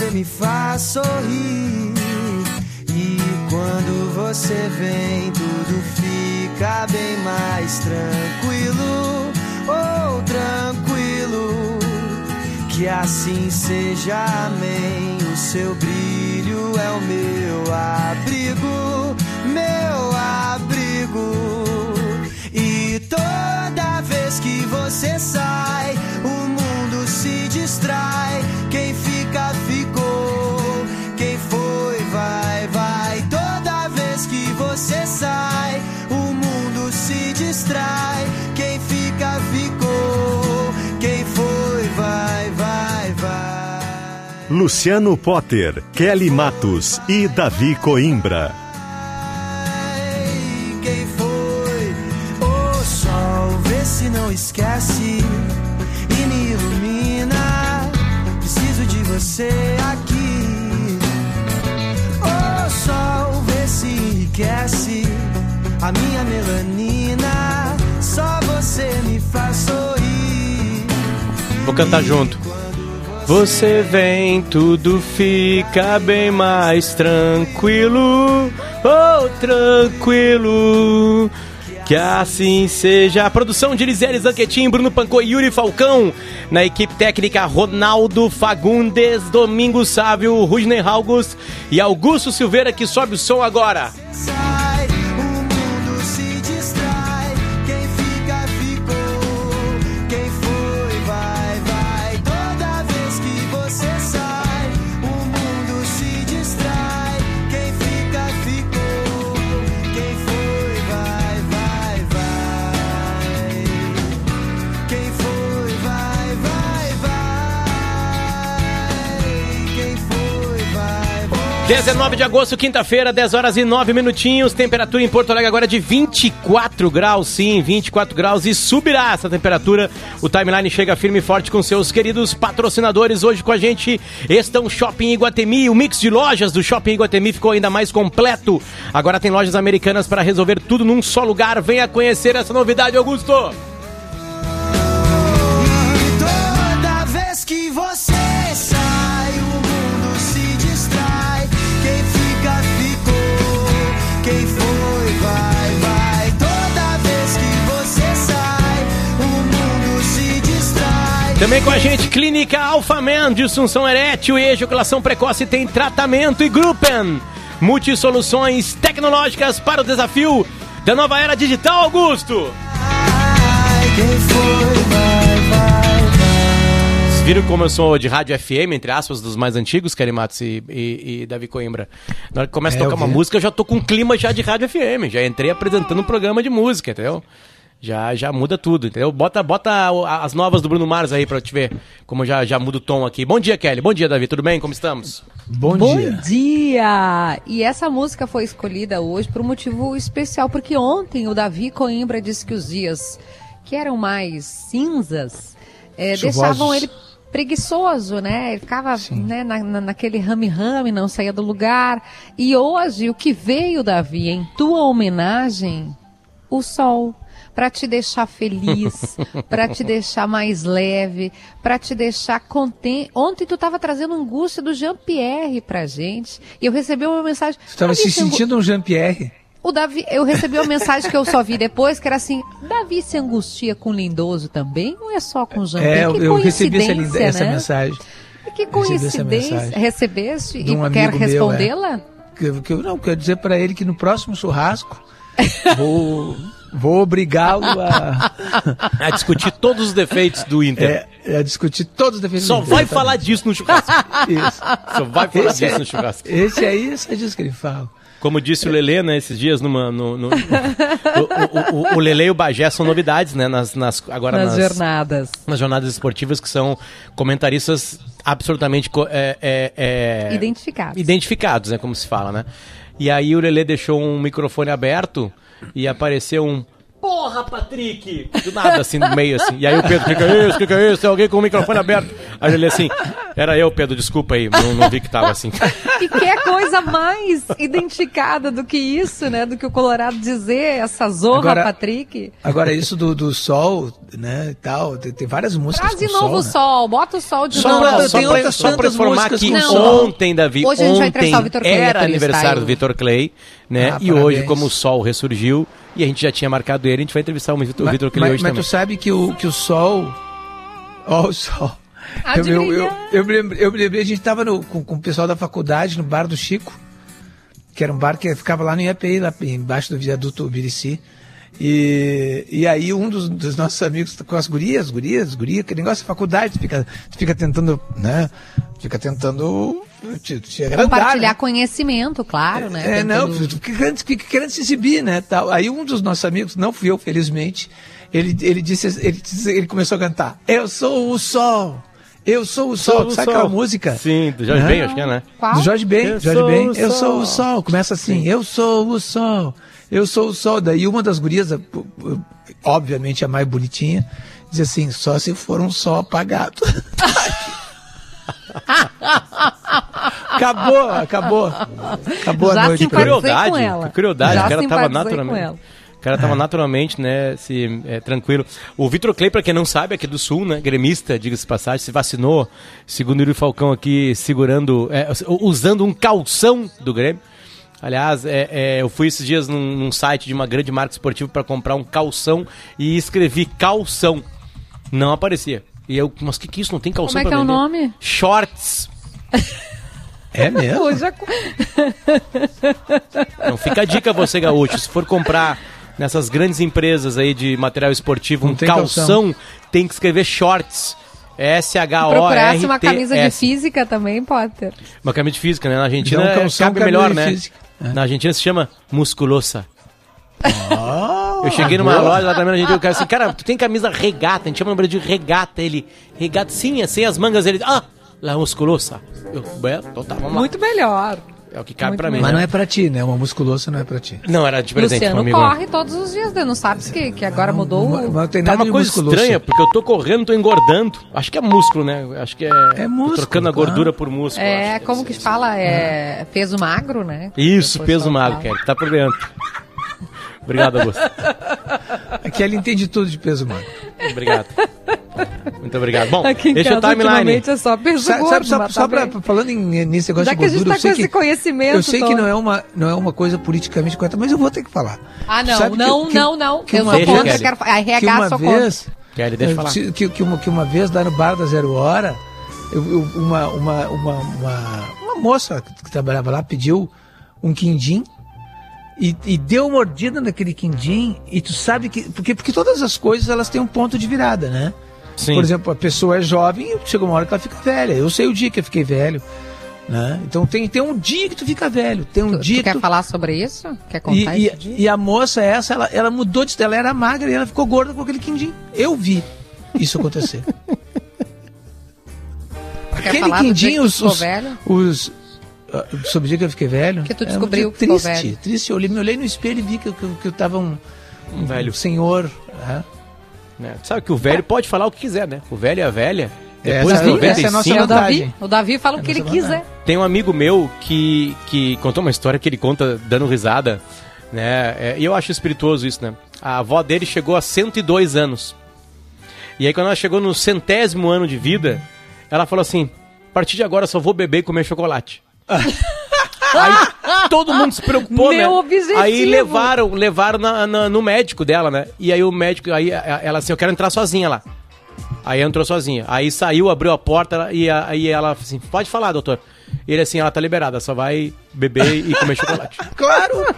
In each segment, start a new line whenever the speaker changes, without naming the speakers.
Você me faz sorrir. E quando você vem, tudo fica bem mais tranquilo. Oh, tranquilo. Que assim seja, amém. O seu brilho é o meu abrigo, meu abrigo. E toda vez que você sai, o mundo se distrai. Quem
Luciano Potter, Kelly Matos e Davi Coimbra.
Quem foi? O sol, vê se não esquece e me ilumina. Preciso de você aqui. O sol, vê se enriquece a minha melanina. Só você me faz sorrir.
Vou cantar junto. Você vem, tudo fica bem mais tranquilo. Oh, tranquilo. Que assim seja. A produção de Lisele Zanquetin, Bruno Pancô e Yuri Falcão. Na equipe técnica, Ronaldo Fagundes, Domingos Sávio, Rudney August e Augusto Silveira, que sobe o som agora. 19 de agosto, quinta-feira, 10 horas e 9 minutinhos. Temperatura em Porto Alegre agora de 24 graus, sim, 24 graus e subirá essa temperatura. O timeline chega firme e forte com seus queridos patrocinadores. Hoje com a gente estão Shopping Iguatemi. O mix de lojas do Shopping Iguatemi ficou ainda mais completo. Agora tem lojas americanas para resolver tudo num só lugar. Venha conhecer essa novidade, Augusto. Também com a gente, Clínica Alphaman, disfunção erétil e ejaculação precoce tem tratamento e Gruppen. Multisoluções tecnológicas para o desafio da nova era digital, Augusto.
Ai, quem foi, vai, vai, vai.
Vocês viram como eu sou de rádio FM, entre aspas, dos mais antigos, Kelly Matos e, e- e Davi Coimbra? Na hora que começa a
É,
tocar
eu
uma música, eu já tô com um clima já de rádio FM. Já entrei apresentando um programa de música, entendeu? Já, já muda tudo, entendeu? Bota, bota as novas do Bruno Mars aí pra te ver como já, já muda o tom aqui. Bom dia, Kelly. Bom dia, Davi. Tudo bem? Como estamos?
Bom,
Bom
dia.
dia! E essa música foi escolhida hoje por um motivo especial, porque ontem o Davi Coimbra disse que os dias que eram mais cinzas
Chuvosos.
deixavam ele preguiçoso, né? Ele ficava né, na, na- naquele rame-rame, não saía do lugar. E hoje o que veio, Davi, em tua homenagem, o sol. Para te deixar feliz, para te deixar mais leve, para te deixar contente. Ontem tu estava trazendo angústia do Jean-Pierre pra gente. E eu recebi uma mensagem.
Você estava
"Davi,
se sentindo um Jean-Pierre.
O Davi, eu recebi uma mensagem que eu só vi depois, que era assim: Davi se angustia com lindoso também? Ou é só com Jean-Pierre?
É, eu,
que
eu recebi essa, linda- essa
né?
mensagem.
Que coincidência. Recebeste
De um
e quer
é.
respondê-la?
Que, que eu não quero dizer para ele que no próximo churrasco vou, Vou obrigá-lo a,
A discutir todos os defeitos do Inter.
é, a discutir todos os defeitos
Só
do Inter,
vai
exatamente.
falar disso no churrasco.
Isso.
Só vai falar
Esse,
disso
é,
no churrasco.
esse aí, só disso que ele fala.
Como disse o Lelê, né, esses dias numa. No, no- o, o, o, o Lelê e o Bagé são novidades, né? Nas, nas, agora
Nas
nas,
jornadas.
nas jornadas esportivas, que são comentaristas absolutamente é, é, é,
Identificados.
identificados, né? Como se fala, né? E aí o Lelê deixou um microfone aberto e apareceu um. Porra, Patrick! Do nada, assim, no meio, assim. E aí o Pedro, o que, que é isso? O que, que é isso? Tem alguém com o microfone aberto? Aí ele assim, era eu, Pedro, desculpa aí, não, não vi que tava assim.
E que é coisa mais identificada do que isso, né? Do que o Colorado dizer, essa zorra,
Agora-
Patrick.
Agora, isso do, do sol, né, e tal, tem, tem várias músicas
Traz de novo o
sol, né?
sol, bota o sol de
Só
novo.
pra-
só
tem
pra, só pra informar
músicas
que ontem, Davi,
Hoje a gente vai
ontem
o Vitor Clay
era aniversário do Vitor Clay, né?
Ah,
e hoje,
parabéns.
como o sol ressurgiu, e a gente já tinha marcado ele, a gente vai entrevistar o Vitor
Mas,
Vitor Clay
mas-
hoje
mas
também.
tu sabe que o, que o sol. Ó, o sol.
Há
Eu, eu, eu, eu me lembrei, eu me lembrei, a gente tava no- com, com o pessoal da faculdade no bar do Chico, que era um bar que ficava lá no IAPI, lá embaixo do viaduto Birici. E, e aí um dos, dos nossos amigos com as gurias, gurias, gurias, que negócio de faculdade, tu fica, tu fica tentando, né? Fica tentando te, te agradar,
Compartilhar
né?
conhecimento, claro, né?
É, não,
Tentando-
tu fica querendo, querendo se exibir, né? Tal. Aí um dos nossos amigos, não fui eu, felizmente, ele, ele disse, ele, disse- ele começou a cantar: Eu sou o sol, eu sou o sol.
Sou o
Sabe
sol.
aquela música?
Sim, do Jorge
Né?
Ben, acho que é, né?
Qual?
Do Jorge Ben,
Eu
Jorge
sou
Ben,
o
eu sou o
sol.
Começa assim, eu sou o sol, eu sou o sol. Daí uma das gurias, obviamente a mais bonitinha, diz assim, só se for um sol apagado. acabou, acabou. Acabou
Já
a noite.
Simpatizei
Curiosidade,
com ela.
que curiosidade,
Já
o cara tava naturalmente.
ela.
O cara tava naturalmente, né, se, é, tranquilo. O Vitor Clay, pra quem não sabe, aqui do Sul, né, gremista, diga-se passagem, se vacinou, segundo o Yuri Falcão aqui, segurando, é, usando um calção do Grêmio. Aliás, é, é, eu fui esses dias num, num site de uma grande marca esportiva para comprar um calção e escrevi calção. Não aparecia. E eu, mas o que, que é isso? Não tem calção
Como é
pra
que é o
vender?
nome?
Shorts.
É mesmo?
Hoje é...
Então fica a dica você, gaúcho, se for comprar nessas grandes empresas aí de material esportivo um
Não tem
calção,
calção.
tem que escrever shorts. S-H-O-R-T-S.
Procurasse uma camisa de física também, Potter.
Uma camisa de física, né? Na Argentina
Dá um
é,
calção,
cabe
camisa
melhor,
de
né?
física. É.
Na Argentina se chama musculosa.
Ah,
Eu cheguei numa
boa.
loja lá também na Argentina, o cara assim, cara, tu tem camisa regata, a gente chama no Brasil de regata. Ele, regata sim, é sem as mangas. Ele, ah, la musculosa. Eu, "Bem, então tá, vamos lá.
Muito melhor.
É o que cabe
muito
pra mim.
Mas
né?
não é pra ti, né? Uma musculosa não é pra ti.
Não, era de presente
Luciano
amigo.
corre todos os dias, né? não sabe que, que agora mudou
Mas
o...
não tem
Tá
nada
uma
de
coisa
musculoso.
estranha, porque eu tô correndo, tô engordando. Acho que é músculo, né? Acho que é.
É
tô
músculo,
trocando a
claro.
gordura por músculo.
É,
acho
como que se fala? É peso magro, né?
Isso,
O
peso magro. Kelly. Tá por dentro. Obrigado, Augusto.
Aqui ele entende tudo de peso magro.
Obrigado. Muito obrigado. Bom,
Aqui em
deixa o
casa,
timeline.
ultimamente, é só peso
Sabe,
gordo,
sabe, só, só
tá
pra, falando em, nesse negócio
Já
de
que a gente
gordura,
tá
eu sei
com esse
que,
conhecimento
eu sei que não é, uma, não é uma coisa politicamente correta, mas eu vou ter que falar.
Ah, não,
Sabe que-
não,
que-
não, não.
que
eu
uma
sou contra,
Kelly,
quero
que
RH,
uma
contra.
vez,
Kelly, deixa eu falar.
que, que, uma, que uma vez lá no bar da Zero Hora, eu- eu- uma, uma, uma, uma, uma moça que trabalhava lá pediu um quindim e, e deu uma mordida naquele quindim e tu sabe que porque porque todas as coisas elas têm um ponto de virada, né?
Sim.
Por exemplo, a pessoa é jovem e chega uma hora que ela fica velha. Eu sei o dia que eu fiquei velho, né? Então tem, tem um dia que tu fica velho, tem um
Tu,
dia
tu
que
quer
tu...
falar sobre isso? Quer
E,
contar
e,
esse dia?
e a moça essa, ela, ela mudou de ela era magra e ela ficou gorda com aquele quindim. Eu vi isso acontecer. Aquele quindim, os,
ficou
os,
velho?
os sobre o dia que eu fiquei velho.
Que tu
é um
descobriu
dia
que ficou
triste,
velho.
triste. Eu olhei, me olhei no espelho e vi que, eu- que, eu- que eu tava um,
Um velho.
um senhor. né?
né? Sabe que o velho pode falar o que quiser, né? O velho e a velha.
Essa-
Depois de
essa é a
95,
nossa
o Davi,
vantagem.
o Davi fala o que ele
nossa
quiser.
Tem um amigo meu que, que contou uma história que ele conta dando risada, né? É, E eu acho espirituoso isso, né? A avó dele chegou a 102 anos. E aí quando ela chegou no centésimo ano de vida, ela falou assim: a partir de agora só vou beber e comer chocolate. Aí todo mundo se preocupou,
Meu
né?
objetivo.
Aí levaram, levaram na- na- no médico dela, né? E aí o médico, aí a- ela assim, eu quero entrar sozinha lá. Aí entrou sozinha. Aí saiu, abriu a porta e aí ela assim, pode falar, doutor. E ele assim, ela tá liberada, só vai beber e comer chocolate.
Claro!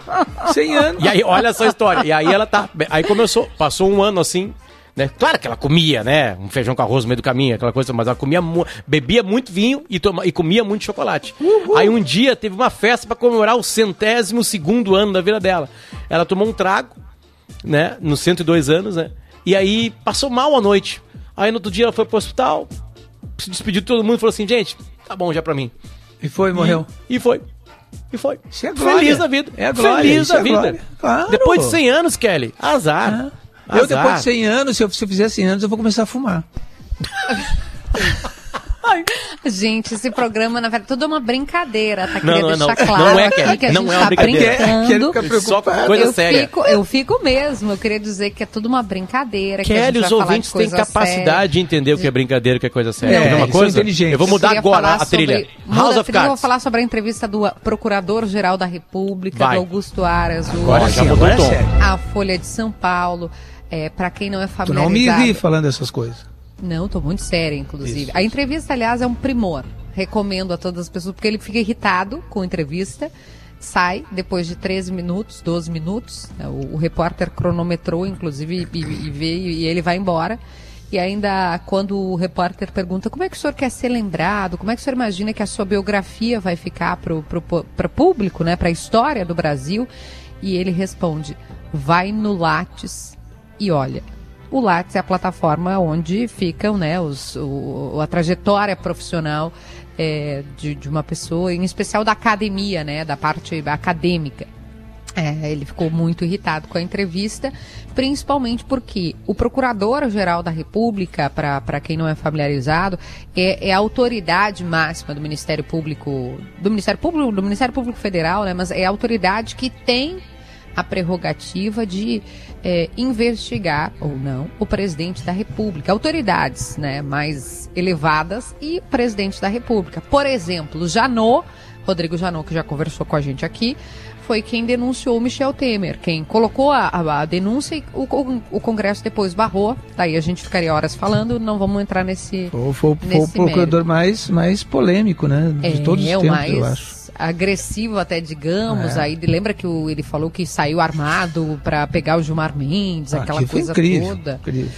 100 anos.
E aí, olha só a história. E aí ela tá. Aí começou, passou um ano assim. Né? Claro que ela comia, né? Um feijão com arroz no meio do caminho, aquela coisa, mas ela comia, mu- bebia muito vinho e, toma, e comia muito chocolate. Aí um dia teve uma festa pra comemorar o centésimo segundo ano da vida dela. Ela tomou um trago, né? Nos 102 anos, né? E aí passou mal a noite. Aí no outro dia ela foi pro hospital, se despediu de todo mundo e falou assim: gente, tá bom já pra mim.
E foi, morreu.
E foi. E foi.
Isso é.
Feliz da vida.
É a glória,
Feliz
isso
da
é
vida.
Claro.
Depois de 100 anos, Kelly, azar. Azar.
depois de 100 anos, se eu, se eu fizer 100 anos, eu vou começar a fumar.
Gente, esse programa, na verdade, tudo é uma brincadeira, tá?
Não,
Queria
não é,
deixar
não.
claro
Não é,
aqui que a
Não
gente
é uma
tá
brincadeira.
Quer- quer ficar
brincando.
Só coisa
eu
séria.
Fico, eu fico mesmo, eu queria dizer que é tudo uma brincadeira. que a
Kelly,
gente
os
vai falar de
ouvintes têm capacidade
séria.
de entender o que é brincadeira, o que é coisa séria.
É,
Quer ver uma coisa?
inteligentes.
Eu vou mudar
Queria
agora a trilha.
sobre-
House of
trilha, eu vou
Cards.
falar sobre a entrevista do Procurador-Geral da República,
Vai.
do Augusto Aras, o-
Agora já mudou
agora
o tom.
é sério.
a Folha de São Paulo. É, para quem não é
Tu não me
familiarizado...
ri falando essas coisas.
Não, tô muito séria, inclusive.
Isso.
A entrevista, aliás, é um primor. Recomendo a todas as pessoas, porque ele fica irritado com a entrevista. Sai depois de 13 minutos, 12 minutos. né, O, o repórter cronometrou, inclusive, e, e veio e ele vai embora. E ainda quando o repórter pergunta como é que o senhor quer ser lembrado, como é que o senhor imagina que a sua biografia vai ficar para o público, né, para a história do Brasil, e ele responde: vai no Lattes e olha. O Lattes é a plataforma onde ficam né, os, o, a trajetória profissional é, de, de uma pessoa, em especial da academia, né, da parte acadêmica. É, ele ficou muito irritado com a entrevista, principalmente porque o Procurador-Geral da República, para quem não é familiarizado, é, é a autoridade máxima do Ministério Público, do Ministério Público, do Ministério Público Federal, né, mas é a autoridade que tem a prerrogativa de é, investigar ou não o presidente da República, autoridades né, mais elevadas e o presidente da República. Por exemplo, Janot, Rodrigo Janot, que já conversou com a gente aqui, foi quem denunciou o Michel Temer, quem colocou a, a- a denúncia e o, Con- o Congresso depois barrou. Daí a gente ficaria horas falando, não vamos entrar nesse.
Foi, foi- foi o
Nesse
procurador mais, mais polêmico, né? De todos os
é, o
tempos,
mais
eu acho.
Agressivo até, digamos.
É.
Aí lembra que o- ele falou que saiu armado pra pegar o Gilmar Mendes, aquela
Aquilo foi
coisa
incrível,
toda.
incrível.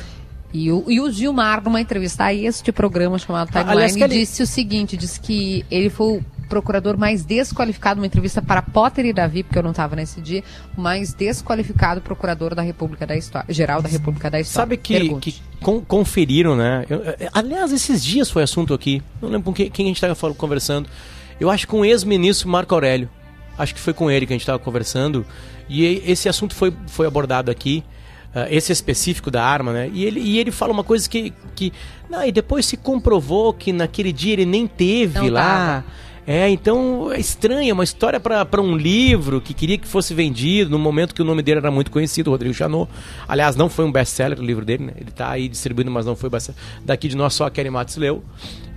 E o, e o Gilmar, numa entrevista a este programa chamado
Ah,
Timeline,
ele-
disse o seguinte: disse que ele foi o procurador mais desqualificado, uma entrevista para Potter e Davi, porque eu não estava nesse dia, o mais desqualificado procurador da República da História, geral da República da História.
Sabe que,
Pergunte.
que con- conferiram, né? Eu- aliás, esses dias foi assunto aqui. Não lembro com quem, quem a gente estava conversando. Eu acho que com o ex-ministro Marco Aurélio. Acho que foi com ele que a gente estava conversando. E esse assunto foi, foi abordado aqui. ah, esse específico da arma, né? E ele, e ele fala uma coisa que. que não, e depois se comprovou que naquele dia ele nem teve
Não
lá.
tava.
É, então é estranho, é uma história para um livro que queria que fosse vendido no momento que o nome dele era muito conhecido, Rodrigo Janot. Aliás, não foi um best-seller o livro dele, né? Ele tá aí distribuindo, mas não foi best Daqui de nós só a Kelly Matos leu.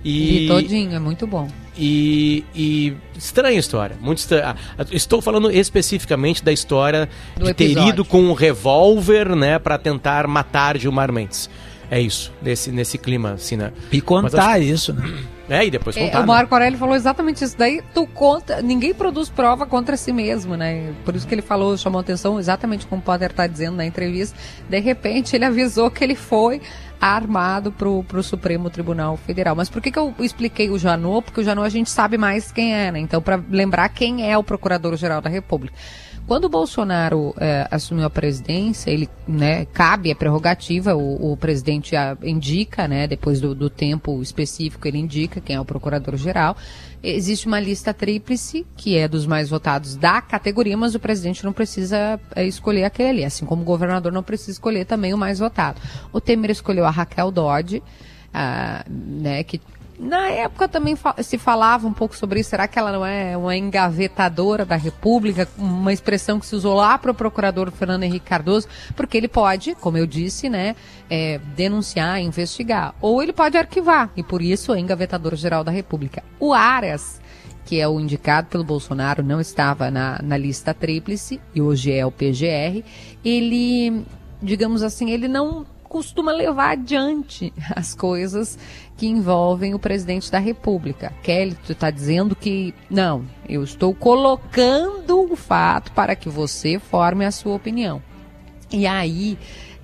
E
E,
todinho, é muito bom.
e, e estranha a história, muito estranha. Ah, Estou falando especificamente da história
Do
de ter
episódio.
ido com um revólver, né, para tentar matar Gilmar Mendes. É isso, nesse, nesse clima, assim, né?
E contar isso, né?
É, e depois
É,
contar.
o
né?
Marco Aurélio falou exatamente isso. Daí tu conta, ninguém produz prova contra si mesmo, né? Por isso que ele falou, chamou atenção exatamente como o Potter está dizendo na entrevista. De repente ele avisou que ele foi armado pro, pro Supremo Tribunal Federal. Mas por que, que eu expliquei o Janot? Porque o Janot a gente sabe mais quem é, né? Então, para lembrar quem é o Procurador-Geral da República. Quando o Bolsonaro eh, assumiu a presidência, ele, né, cabe a prerrogativa, o, o presidente ah, indica, né, depois do, do tempo específico, ele indica quem é o procurador-geral. Existe uma lista tríplice, que é dos mais votados da categoria, mas o presidente não precisa eh, escolher aquele assim como o governador não precisa escolher também o mais votado. O Temer escolheu a Raquel Dodge, ah, né, que na época também se falava um pouco sobre isso. Será que ela não é uma engavetadora da República? Uma expressão que se usou lá para o procurador Fernando Henrique Cardoso, porque ele pode, como eu disse, né, é, denunciar, investigar. Ou ele pode arquivar, e por isso é engavetador geral da República. O Aras que é o indicado pelo Bolsonaro, não estava na, na lista tríplice, e hoje é o PGR, ele, digamos assim, ele não costuma levar adiante as coisas que envolvem o presidente da República. Kelly, tu está dizendo que não, eu estou colocando o fato para que você forme a sua opinião. E aí,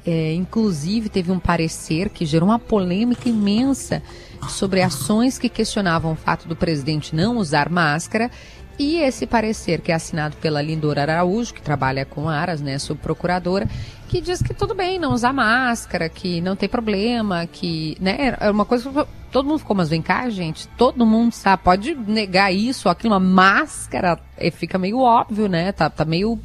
é, inclusive, teve um parecer que gerou uma polêmica imensa sobre ações que questionavam o fato do presidente não usar máscara e esse parecer, que é assinado pela Lindora Araújo, que trabalha com Aras, né, subprocuradora, que diz que tudo bem não usar máscara, que não tem problema, que, né, é uma coisa que todo mundo ficou, mas vem cá, gente, todo mundo sabe, pode negar isso, aquilo, uma máscara, é, fica meio óbvio, né, tá, tá meio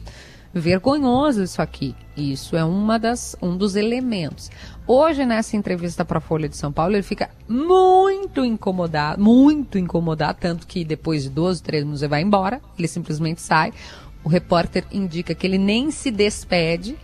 vergonhoso isso aqui. Isso é uma das, um dos elementos. Hoje, nessa entrevista para a Folha de São Paulo, ele fica muito incomodado, muito incomodado, tanto que depois de 12, 13 minutos ele vai embora, ele simplesmente sai. O repórter indica que ele nem se despede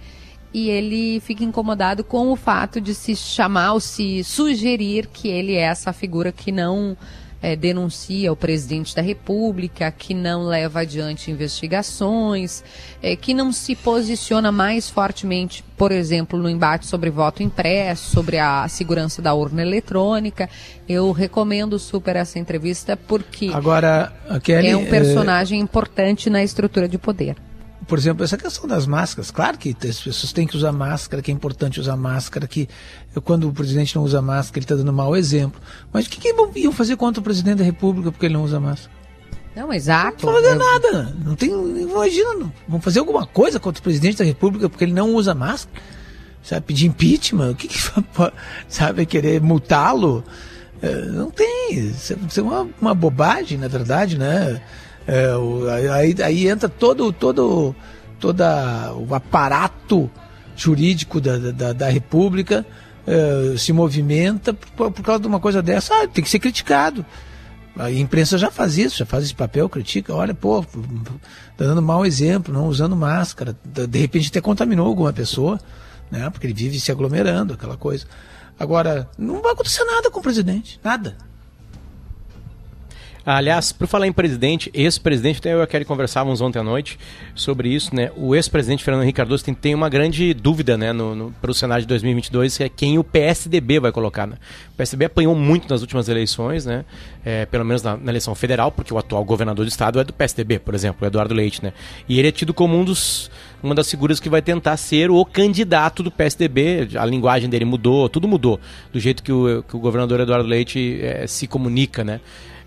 e ele fica incomodado com o fato de se chamar ou se sugerir que ele é essa figura que não é, denuncia o presidente da República, que não leva adiante investigações, é, que não se posiciona mais fortemente, por exemplo, no embate sobre voto impresso, sobre a segurança da urna eletrônica. Eu recomendo super essa entrevista porque
Agora, Kelly,
é um personagem é... importante na estrutura de poder
por exemplo, essa questão das máscaras, claro que as pessoas têm que usar máscara, que é importante usar máscara, que quando o presidente não usa máscara, ele está dando mau exemplo. Mas o que, que iam fazer contra o presidente da República porque ele não usa máscara?
Não, exato.
Não vão fazer nada. Não tem. Imagina, não. vão fazer alguma coisa contra o presidente da República porque ele não usa máscara? Sabe, pedir impeachment? O que, que sabe, querer multá-lo? É, não tem. Isso é uma, uma bobagem, na verdade, né? É, o, aí, aí entra todo, todo toda o aparato jurídico da, da, da República é, se movimenta por, por, causa de uma coisa dessa. Ah, tem que ser criticado. A imprensa já faz isso, já faz esse papel, critica. Olha, pô, tá dando mau exemplo, não usando máscara. De repente até contaminou alguma pessoa, né? Porque ele vive se aglomerando, aquela coisa. Agora, não vai acontecer nada com o presidente, nada.
Aliás, por falar em presidente, ex-presidente, até eu e a Kelly conversávamos ontem à noite sobre isso, né? O ex-presidente Fernando Henrique Cardoso tem, tem uma grande dúvida, né, para o cenário de 2022, que é quem o PSDB vai colocar, né? O PSDB apanhou muito nas últimas eleições, né? É, pelo menos na, na, eleição federal, porque o atual governador do estado é do PSDB, por exemplo, o Eduardo Leite, né? E ele é tido como um dos uma das figuras que vai tentar ser o candidato do PSDB. A linguagem dele mudou, tudo mudou do jeito que o, que o governador Eduardo Leite é, se comunica, né?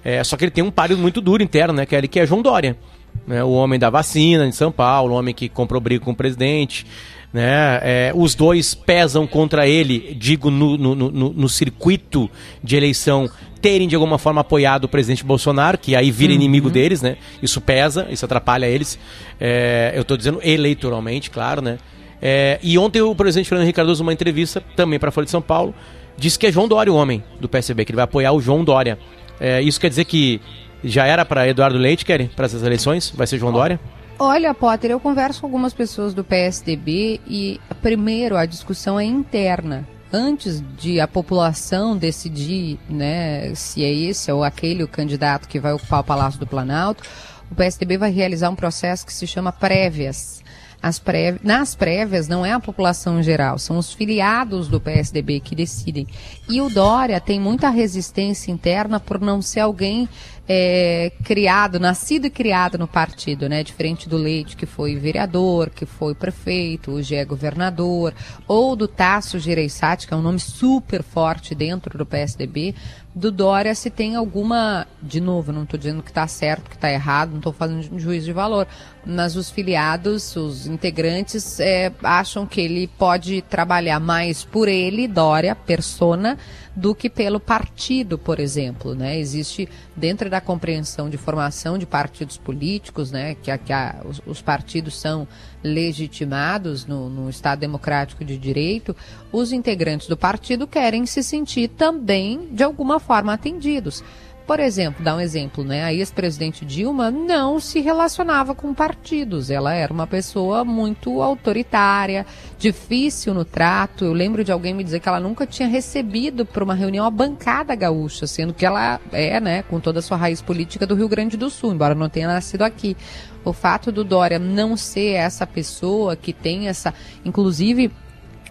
É, só que ele tem um páreo muito duro interno, né? Que é, ele, que é João Dória. Né, o homem da vacina em São Paulo, o homem que comprou briga com o presidente. Né? É, os dois pesam contra ele, digo, no, no, no, no, circuito de eleição, terem de alguma forma apoiado o presidente Bolsonaro, que aí vira uhum. inimigo deles, né? Isso pesa, isso atrapalha eles. É, eu estou dizendo eleitoralmente, claro, né? É, e ontem o presidente Fernando Henrique Cardoso, numa entrevista também para a Folha de São Paulo, disse que é João Dória o homem do PSB, que ele vai apoiar o João Dória. É, isso quer dizer que já era para Eduardo Leite, querem, para essas eleições? Vai ser João Dória?
Olha, Potter, eu converso com algumas pessoas do PSDB e, primeiro, a discussão é interna. Antes de a população decidir né, se é esse ou aquele o candidato que vai ocupar o Palácio do Planalto, o PSDB vai realizar um processo que se chama prévias. As prévias, nas prévias não é a população em geral, são os filiados do PSDB que decidem. E o Dória tem muita resistência interna por não ser alguém é, criado, nascido e criado no partido, né? Diferente do Leite, que foi vereador, que foi prefeito, hoje é governador, ou do Tasso Gereissati, que é um nome super forte dentro do PSDB, do Dória se tem alguma, de novo, não estou dizendo que está certo, que está errado, não estou fazendo um juízo de valor, mas os filiados, os integrantes, é, acham que ele pode trabalhar mais por ele, Dória, persona, do que pelo partido, por exemplo. Né? Existe, dentro da compreensão de formação de partidos políticos, né, que, que a, os, os, partidos são legitimados no, no Estado Democrático de Direito, os integrantes do partido querem se sentir também, de alguma forma, atendidos. Por exemplo, dá um exemplo, né? A ex-presidente Dilma não se relacionava com partidos. Ela era uma pessoa muito autoritária, difícil no trato. Eu lembro de alguém me dizer que ela nunca tinha recebido para uma reunião a bancada gaúcha, sendo que ela é, né, com toda a sua raiz política do Rio Grande do Sul, embora não tenha nascido aqui. O fato do Dória não ser essa pessoa que tem essa, inclusive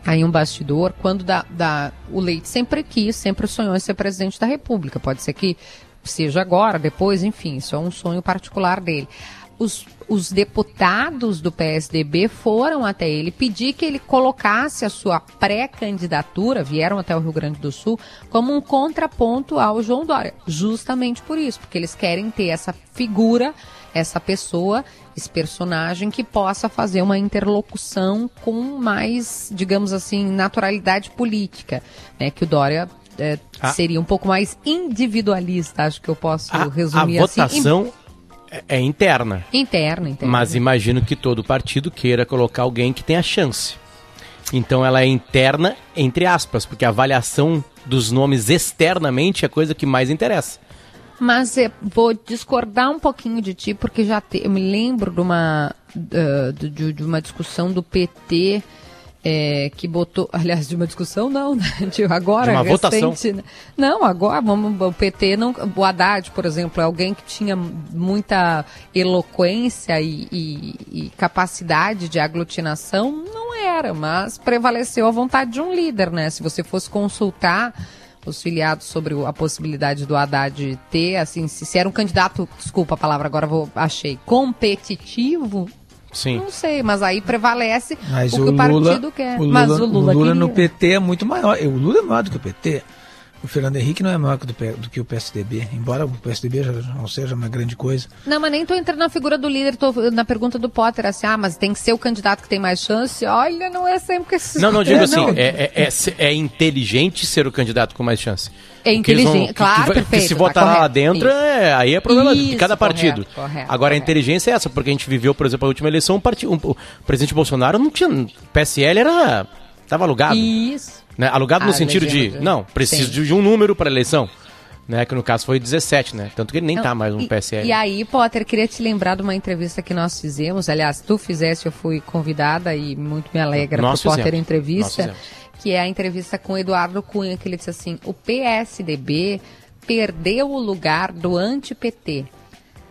aí um bastidor, quando da, o Leite sempre quis, sempre sonhou em ser presidente da República. Pode ser que seja agora, depois, enfim, isso é um sonho particular dele. Os, os deputados do PSDB foram até ele pedir que ele colocasse a sua pré-candidatura, vieram até o Rio Grande do Sul, como um contraponto ao João Dória. Justamente por isso, porque eles querem ter essa figura, essa pessoa, esse personagem que possa fazer uma interlocução com mais, digamos assim, naturalidade política, né? Que o Dória é,
A-
seria um pouco mais individualista, acho que eu posso
A, a
resumir assim.
votação é, é interna.
Interna, interna.
Mas imagino que todo partido queira colocar alguém que tenha chance. Então ela é interna, entre aspas, porque a avaliação dos nomes externamente é a coisa que mais interessa.
Mas é, vou discordar um pouquinho de ti, porque já te- eu me lembro de uma, de, de- de uma discussão do PT é, que botou. Aliás, de uma discussão não, né? De agora,
De uma votação.
né? Não, agora vamos, o PT não. O Haddad, por exemplo, é alguém que tinha muita eloquência e, e- e capacidade de aglutinação, não era, mas prevaleceu a vontade de um líder, né? Se você fosse consultar os filiados sobre a possibilidade do Haddad ter, assim, se, se era um candidato, desculpa a palavra, agora vou, achei, competitivo,
Sim.
não sei, mas aí prevalece
Mas
o
o,
que o
Lula,
partido quer.
o Lula,
mas o Lula, queria.
no PT é muito maior. O Lula é maior do que o PT. O Fernando Henrique não é maior que do, do que o PSDB, embora o PSDB já não seja uma grande coisa.
Não, mas nem tô entrando na figura do líder, tô na pergunta do Potter, assim, ah, mas tem que ser o candidato que tem mais chance. Olha, não é sempre que esses
Não, não, digo
É,
assim,
não.
é, é, é, se- é inteligente ser o candidato com mais chance.
É inteligente,
que-
claro,
que,
perfeito,
Que se
tá
votar lá
correto,
dentro, é, aí é problema de
Isso,
cada
correto,
partido.
correto,
Agora, a
correto.
inteligência é essa, porque a gente viveu, por exemplo, a última eleição, um parti- um- o presidente Bolsonaro não tinha... PSL era... Tava alugado.
Isso.
Né? Alugado no
Ah,
sentido de, não, preciso
Sim.
de, um número para eleição. Né, que no caso foi 17, né? Tanto que ele nem
Não,
tá mais no
e,
PSL.
E aí, Potter, queria te lembrar de uma entrevista que nós fizemos. Aliás, tu fizeste, eu fui convidada e muito me alegra
Nós
pro Potter entrevista. Que é a entrevista com o Eduardo Cunha, que ele disse assim: o PSDB perdeu o lugar do anti-PT.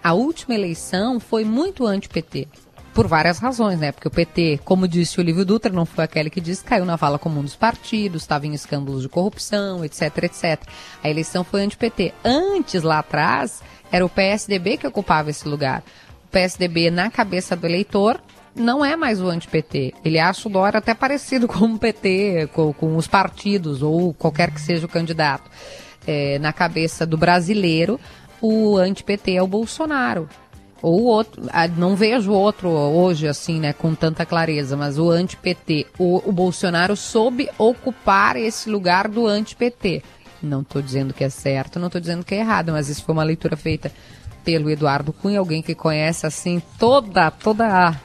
A última eleição foi muito anti-PT. Por várias razões, né? Porque o PT, como disse o Olívio Dutra, não foi aquele que disse, caiu na vala comum dos partidos, estava em escândalos de corrupção, etc, etc. A eleição foi anti-PT. Antes, lá atrás, era o PSDB que ocupava esse lugar. O PSDB, na cabeça do eleitor, não é mais o anti-PT. Ele acha o Dória até parecido com o PT, com, com os partidos, ou qualquer que seja o candidato. É, na cabeça do brasileiro, o anti-PT é o Bolsonaro. Ou outro, ah, não vejo outro hoje assim, né, com tanta clareza, mas o anti-PT, o, o Bolsonaro soube ocupar esse lugar do anti-PT. Não estou dizendo que é certo, não estou dizendo que é errado, mas isso foi uma leitura feita pelo Eduardo Cunha, alguém que conhece assim toda, toda a-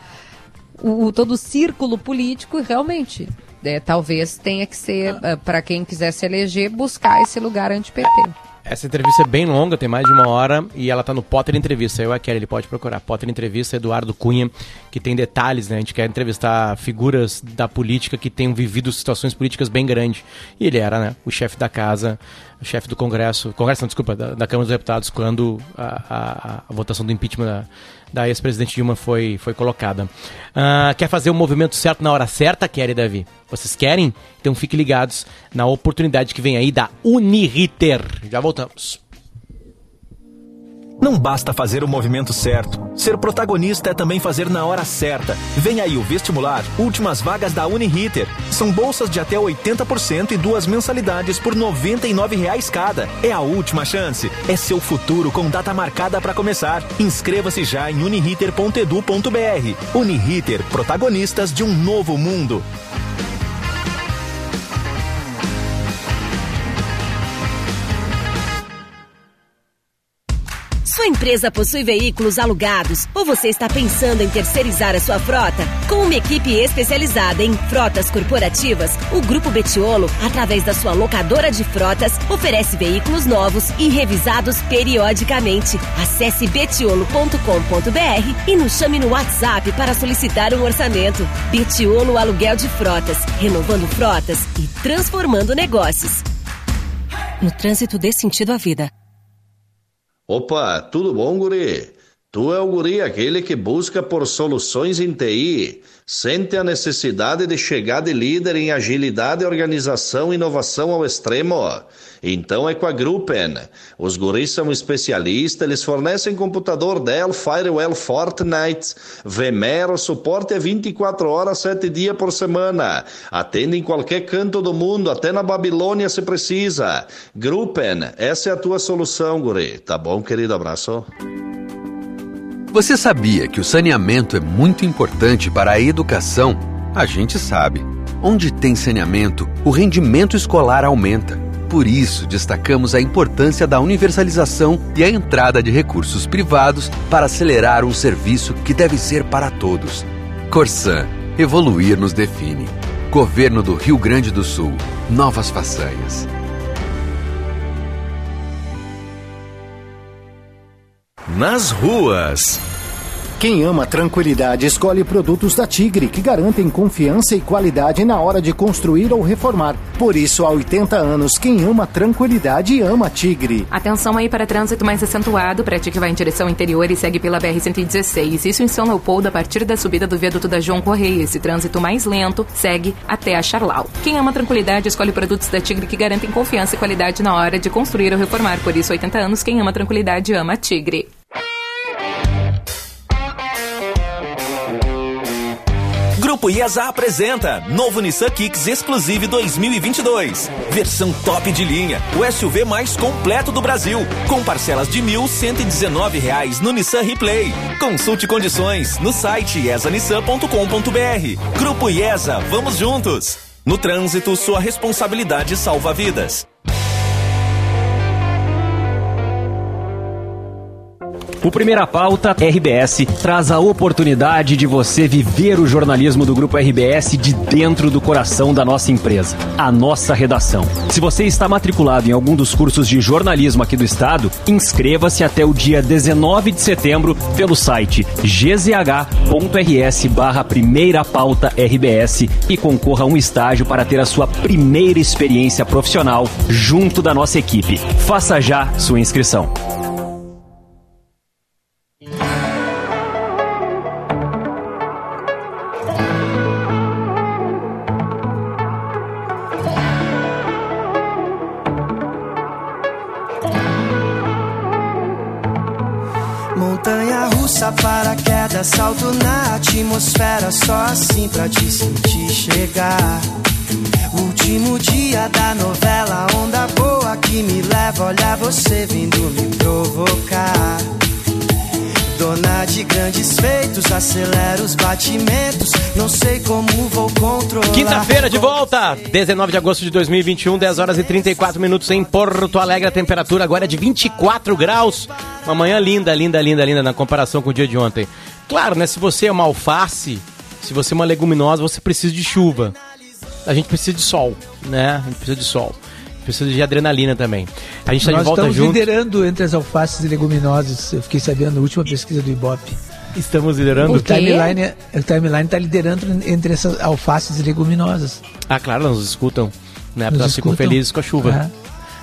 o, o- todo o círculo político e realmente é, talvez tenha que ser, para quem quiser se eleger, buscar esse lugar anti-PT.
Essa entrevista é bem longa, tem mais de uma hora, e ela tá no Potter Entrevista. Eu a Kelly, ele pode procurar. Potter Entrevista, Eduardo Cunha, que tem detalhes, né? A gente quer entrevistar figuras da política que tenham vivido situações políticas bem grandes. E ele era, né, o chefe da casa, chefe do Congresso, Congresso, não, desculpa, da, da Câmara dos Deputados, quando a, a- a votação do impeachment da, da ex-presidente Dilma foi, foi colocada. Ah, quer fazer o movimento certo na hora certa, Kelly Davi? Vocês querem? Então fiquem ligados na oportunidade que vem aí da Uniriter. Já voltamos.
Não basta fazer o movimento certo. Ser protagonista é também fazer na hora certa. Vem aí o vestibular, últimas vagas da Uniriter. São bolsas de até 80% e duas mensalidades por 99 reais cada. É a última chance. É seu futuro com data marcada para começar. Inscreva-se já em uniriter.edu.br. Uniriter, protagonistas de um novo mundo.
Sua empresa possui veículos alugados ou você está pensando em terceirizar a sua frota? Com uma equipe especializada em frotas corporativas, o Grupo Betiolo, através da sua locadora de frotas, oferece veículos novos e revisados periodicamente. Acesse betiolo.com.br e nos chame no WhatsApp para solicitar um orçamento. Betiolo Aluguel de Frotas, renovando frotas e transformando negócios. No trânsito dê sentido à vida.
Opa, tudo bom, guri? Tu é o guri aquele que busca por soluções em TI, sente a necessidade de chegar de líder em agilidade, organização e inovação ao extremo. Então é com a Gruppen. Os guris são especialistas, eles fornecem computador Dell, Firewall, Fortnite, Vmero, suporte é 24 horas, 7 dias por semana. Atende em qualquer canto do mundo, até na Babilônia se precisa. Gruppen, essa é a tua solução, guri. Tá bom, querido? Abraço.
Você sabia que o saneamento é muito importante para a educação? A gente sabe. Onde tem saneamento, o rendimento escolar aumenta. Por isso, destacamos a importância da universalização e a entrada de recursos privados para acelerar um serviço que deve ser para todos. Corsan, evoluir nos define. Governo do Rio Grande do Sul. Novas façanhas.
Nas ruas.
Quem ama tranquilidade escolhe produtos da Tigre que garantem confiança e qualidade na hora de construir ou reformar. Por isso, há 80 anos, quem ama tranquilidade ama Tigre.
Atenção aí para trânsito mais acentuado, para ti que vai em direção interior e segue pela BR-116. Isso em São Leopoldo, a partir da subida do viaduto da João Correia. Esse trânsito mais lento segue até a Charlau. Quem ama tranquilidade escolhe produtos da Tigre que garantem confiança e qualidade na hora de construir ou reformar. Por isso, 80 anos, quem ama tranquilidade ama Tigre.
Grupo IESA apresenta novo Nissan Kicks Exclusive 2022. Versão top de linha, o SUV mais completo do Brasil, com parcelas de 1.119 reais no Nissan Replay. Consulte condições no site iesanissan.com.br. Grupo IESA, vamos juntos. No trânsito, sua responsabilidade salva vidas.
O Primeira Pauta RBS traz a oportunidade de você viver o jornalismo do Grupo RBS de dentro do coração da nossa empresa, a nossa redação. Se você está matriculado em algum dos cursos de jornalismo aqui do estado, inscreva-se até o dia 19 de setembro pelo site gzh.rs barra Primeira Pauta RBS e concorra a um estágio para ter a sua primeira experiência profissional junto da nossa equipe. Faça já sua inscrição.
Você vindo me provocar. Dona de grandes feitos, acelera os batimentos, não sei como vou controlar.
Quinta-feira de volta, 19 de agosto de 2021, 10 horas e 34 minutos em Porto Alegre. A temperatura agora é de 24 graus. Uma manhã linda, linda, linda, linda na comparação com o dia de ontem. Claro, né? Se você é uma alface, se você é uma leguminosa, você precisa de chuva. A gente precisa de sol, né? A gente precisa de sol. Precisa de adrenalina também. A gente tá
Nós
de volta
estamos
junto.
liderando entre as alfaces e leguminosas. Eu fiquei sabendo na última pesquisa do Ibope.
Estamos liderando.
O timeline, o timeline está liderando entre essas alfaces e leguminosas.
Ah, claro, nos escutam. Né?
Nos
elas ficam
escutam.
felizes com a chuva. A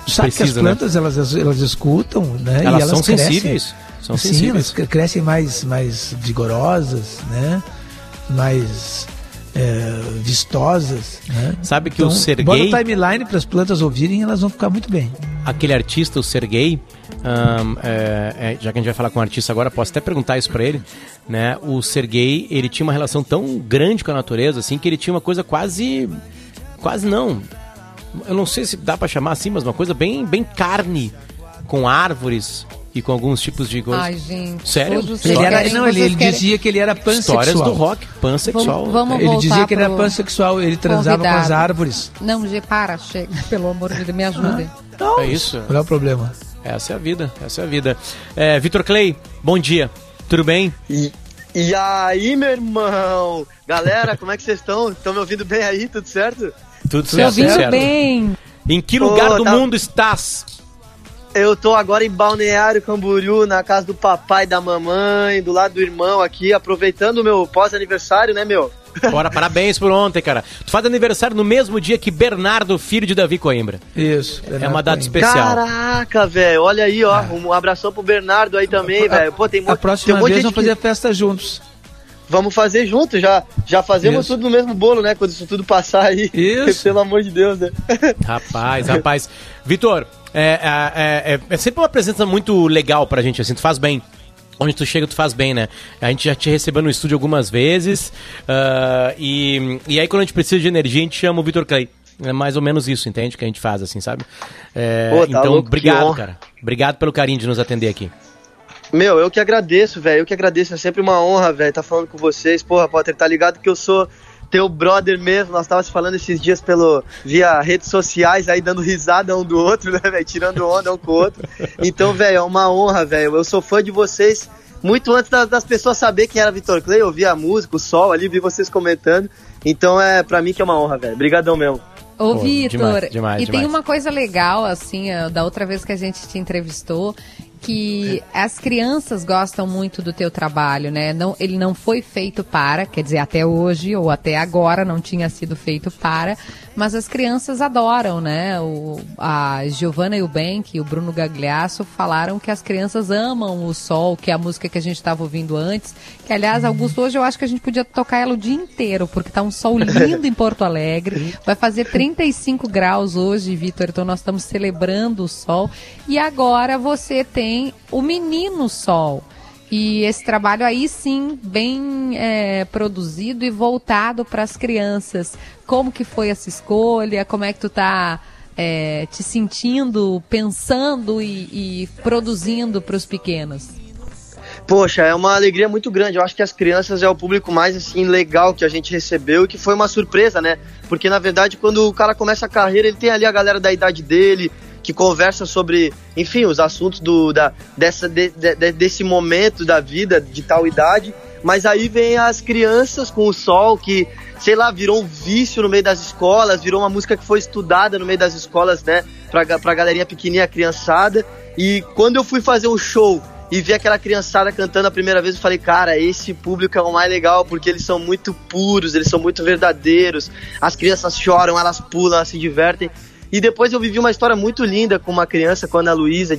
gente
Sabe que as
precisa, né?
plantas elas, elas escutam, né?
Elas
e elas
são
crescem.
sensíveis, são
Sim,
sensíveis.
elas cre- crescem mais, mais vigorosas, né? Mais é, vistosas, né?
Sabe que o
Bota
Serguei-
o timeline para as plantas ouvirem, elas vão ficar muito bem.
aquele artista, o Sergei, ahn, é, é, já que a gente vai falar com o artista agora, posso até perguntar isso pra ele, né? O Sergei, ele tinha uma relação tão grande com a natureza, assim, que ele tinha uma coisa quase, quase não, eu não sei se dá pra chamar assim, mas uma coisa bem, bem carne, com árvores e com alguns tipos de coisa.
Ai, gente.
Sério?
Ele, era, não, ele, ele
querem-
dizia que ele era pansexual.
Histórias do rock, pansexual.
Vamos, vamos
Ele dizia que ele era pansexual, ele transava com as
convidado.
árvores.
Não, G, para, chega. Pelo amor de Deus, me ajudem.
É isso.
Qual é o problema?
Essa é a vida, essa é a vida. É, Vitor Clay, bom dia. Tudo bem?
E, e aí, meu irmão? Galera, como é que vocês estão? Estão me ouvindo bem aí? Tudo certo?
Tudo
Tô ouvindo bem.
Em que
Pô,
lugar do
tá-
mundo estás?
Eu tô agora em Balneário Camboriú, na casa do papai e da mamãe, do lado do irmão aqui, aproveitando o meu pós-aniversário, né, meu?
Bora, parabéns por ontem, cara. Tu faz aniversário no mesmo dia que Bernardo, filho de Davi Coimbra.
Isso.
É uma data
Coimbra.
especial.
Caraca, velho, olha aí, ó. Um abração pro Bernardo aí também, velho. Pô, tem, mo-
A próxima
tem um monte
vez
de
vamos fazer a festa juntos.
que- Vamos fazer junto, já, já fazemos
Isso.
tudo no mesmo bolo, né? Quando isso tudo passar aí.
Isso.
Pelo amor de Deus, né?
Rapaz, rapaz. Vitor, é, é, é- é sempre uma presença muito legal pra gente, assim, tu faz bem. Onde tu chega, tu faz bem, né? A gente já te recebeu no estúdio algumas vezes. ah, e, e aí, quando a gente precisa de energia, a gente chama o Vitor Clay. É mais ou menos isso, entende? Que a gente faz, assim, sabe? É,
Pô, tá
então,
louco,
obrigado, cara. Obrigado pelo carinho de nos atender aqui.
Meu, eu que agradeço, velho. Eu que agradeço. É sempre uma honra, velho, tá falando com vocês. Porra, Potter, tá ligado que eu sou teu brother mesmo. Nós tava se falando esses dias pelo via redes sociais aí dando risada um do outro, né, velho, tirando onda um com o outro. Então, velho, é uma honra, velho. Eu sou fã de vocês muito antes da- das pessoas saber quem era Vitor Clay. Eu ouvi a música, o sol ali, vi vocês comentando. Então, é para mim que é uma honra, velho. Obrigadão mesmo.
Ô,
Pô,
Vitor,
demais, demais,
e tem uma coisa legal, assim, ó, da outra vez que a gente te entrevistou, que as crianças gostam muito do teu trabalho, né? Não, ele não foi feito para, quer dizer, até hoje ou até agora não tinha sido feito para, mas as crianças adoram, né? O, a Giovana e o Bank e o Bruno Gagliasso falaram que as crianças amam o sol, que é a música que a gente estava ouvindo antes, que aliás, Augusto, hoje eu acho que a gente podia tocar ela o dia inteiro, porque tá um sol lindo em Porto Alegre, vai fazer 35 graus hoje, Vitor, então nós estamos celebrando o sol, e agora você tem o Menino Sol, e esse trabalho aí sim, bem é, produzido e voltado para as crianças. Como que foi essa escolha? Como é que tu tá é, te sentindo, pensando e, e produzindo para os pequenos?
Poxa, é uma alegria muito grande. Eu acho que as crianças é o público mais assim legal que a gente recebeu e que foi uma surpresa, né? Porque na verdade, quando o cara começa a carreira, ele tem ali a galera da idade dele que conversa sobre, enfim, os assuntos do da dessa de- de- de- desse momento da vida de tal idade. Mas aí vem as crianças com o sol que, sei lá, virou um vício no meio das escolas, virou uma música que foi estudada no meio das escolas, né? Pra, pra galerinha pequenininha, criançada. E quando eu fui fazer um show e vi aquela criançada cantando a primeira vez, eu falei, cara, esse público é o mais legal, porque eles são muito puros, eles são muito verdadeiros. As crianças choram, elas pulam, elas se divertem. E depois eu vivi uma história muito linda com uma criança, com a Ana Luísa,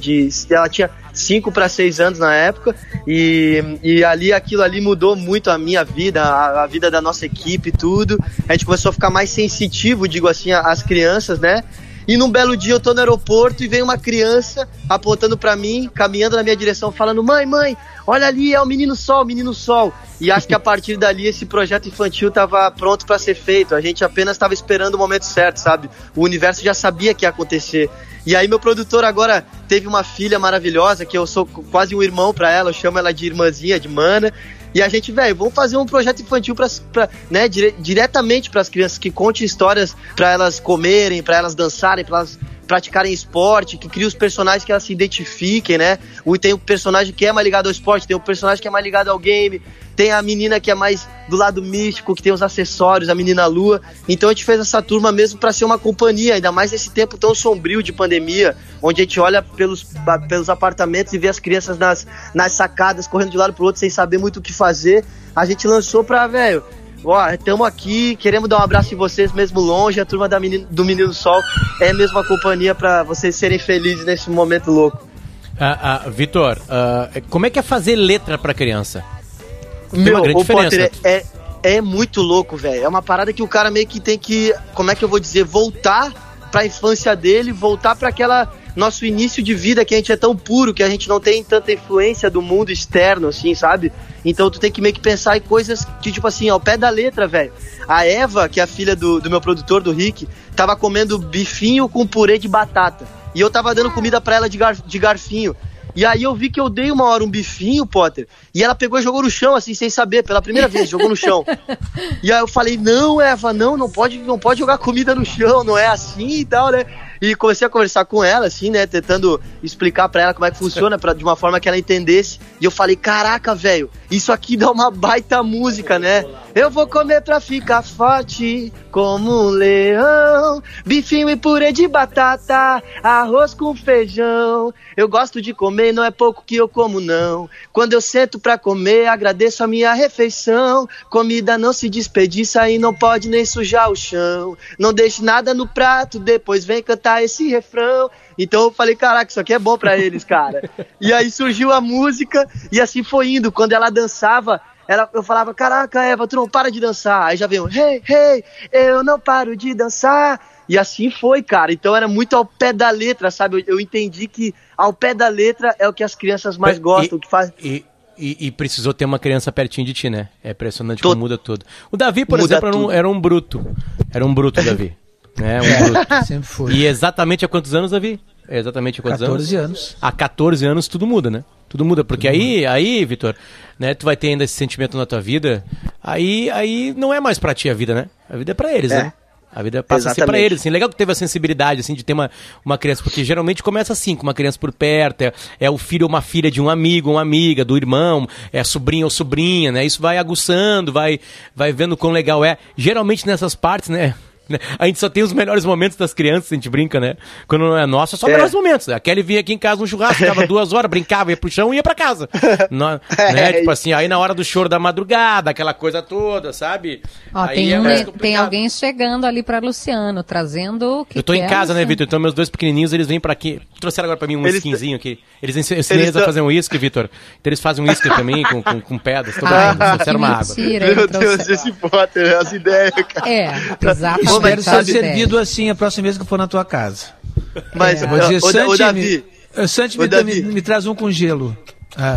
ela tinha 5 para 6 anos na época, e, e ali aquilo ali mudou muito a minha vida, a, a vida da nossa equipe tudo. A gente começou a ficar mais sensitivo, digo assim, às crianças, né? E num belo dia eu tô no aeroporto e vem uma criança apontando pra mim, caminhando na minha direção, falando: Mãe, mãe, olha ali, é o Menino Sol, Menino Sol. E acho que a partir dali esse projeto infantil tava pronto pra ser feito. A gente apenas tava esperando o momento certo, sabe? O universo já sabia que ia acontecer. E aí meu produtor agora teve uma filha maravilhosa, que eu sou quase um irmão pra ela, eu chamo ela de irmãzinha, de mana. E a gente, velho, vamos fazer um projeto infantil pra, pra, né, dire- diretamente para as crianças, que conte histórias pra elas comerem, pra elas dançarem, pra elas praticarem esporte, que crie os personagens que elas se identifiquem, né? Tem o personagem que é mais ligado ao esporte, tem o personagem que é mais ligado ao game, tem a menina que é mais do lado místico, que tem os acessórios, a menina lua. Então a gente fez essa turma mesmo para ser uma companhia, ainda mais nesse tempo tão sombrio de pandemia, onde a gente olha pelos, pelos apartamentos e vê as crianças nas, nas sacadas, correndo de um lado pro outro sem saber muito o que fazer. A gente lançou pra, velho, ó, estamos aqui, queremos dar um abraço em vocês mesmo longe, a turma da menino, do Menino Sol é mesmo a companhia para vocês serem felizes nesse momento louco.
Ah, ah, Vitor, ah, como é que é fazer letra pra criança? Tem
Meu,
uma grande
ô,
diferença.
Potter, é, é muito louco, velho. É uma parada que o cara meio que tem que, como é que eu vou dizer, voltar pra infância dele, voltar pra aquela nosso início de vida que a gente é tão puro, que a gente não tem tanta influência do mundo externo, assim, sabe? Então tu tem que meio que pensar em coisas que, tipo assim, ao pé da letra, velho. A Eva, que é a filha do, do meu produtor, do Rick, tava comendo bifinho com purê de batata. E eu tava dando comida pra ela de, gar, de garfinho. E aí eu vi que eu dei uma hora um bifinho, Potter, e ela pegou e jogou no chão, assim, sem saber, pela primeira vez, jogou no chão. E aí eu falei, não, Eva, não, não pode, não pode jogar comida no chão, não é assim e tal, né? E comecei a conversar com ela, assim, né, tentando explicar pra ela como é que funciona, pra, de uma forma que ela entendesse. E eu falei, caraca, velho, isso aqui dá uma baita música, né? Eu vou comer pra ficar forte como um leão. Bifinho e purê de batata, arroz com feijão. Eu gosto de comer, não é pouco que eu como, não. Quando eu sento pra comer, agradeço a minha refeição. Comida não se desperdiça e não pode nem sujar o chão. Não deixe nada no prato, depois vem cantar esse refrão. Então eu falei, caraca, isso aqui é bom pra eles, cara. e aí surgiu a música e assim foi indo. Quando ela dançava, ela, eu falava, caraca, Eva, tu não para de dançar. Aí já veio, hey, hey, eu não paro de dançar. E assim foi, cara. Então era muito ao pé da letra, sabe? Eu, eu entendi que ao pé da letra é o que as crianças mais gostam, o que faz.
E, e, e precisou ter uma criança pertinho de ti, né? É impressionante como muda tudo. O Davi, por
Muda
exemplo, era um, era um bruto. Era um bruto, Davi. né? Um bruto.
Sempre foi.
E exatamente há quantos anos, Davi? Exatamente há quantos
14
anos?
anos.
Há 14 anos tudo muda, né? Tudo muda, porque aí, aí, Vitor, né, tu vai ter ainda esse sentimento na tua vida, aí, aí não é mais pra ti a vida, né? A vida é pra eles,
É.
né? A vida passa a ser pra
Exatamente.
eles, assim. Legal que teve a sensibilidade, assim, de ter uma, uma criança, porque geralmente começa assim, com uma criança por perto, é, é o filho ou uma filha de um amigo, uma amiga, do irmão, é sobrinho ou sobrinha, né? Isso vai aguçando, vai, vai vendo quão legal é. Geralmente nessas partes, né? Né, A gente só tem os melhores momentos das crianças, a gente brinca, né? Quando não é nosso, é só os
É.
melhores momentos. A Kelly vinha aqui em casa no churrasco, ficava duas horas, brincava, ia pro chão e ia pra casa. No- né? Tipo assim, aí na hora do choro da madrugada, aquela coisa toda, sabe?
Ó,
aí
tem,
é
um- tem alguém chegando ali para Luciano, trazendo. o que
Eu tô
que
em
é,
casa, né? Vitor? Então meus dois pequenininhos, eles vêm pra aqui. Trouxeram agora pra mim um
Eles-
skinzinho aqui. Eles ens- eu ensinei
Eles
eles a fazer um uísque, Vitor. Então eles fazem um uísque também, com, com, com pedras.
Ai,
brincando, trouxeram uma água.
mentira,
Meu Deus, esse Potter, as ideias, cara.
É, exatamente.
Mas
Espero ser servido assim a próxima vez que eu for na tua casa.
Mas,
É.
Vou dizer,
ô, ô,
Santi,
Davi,
me, Santi,
Ô, Davi.
me, me traz um com gelo. Ah,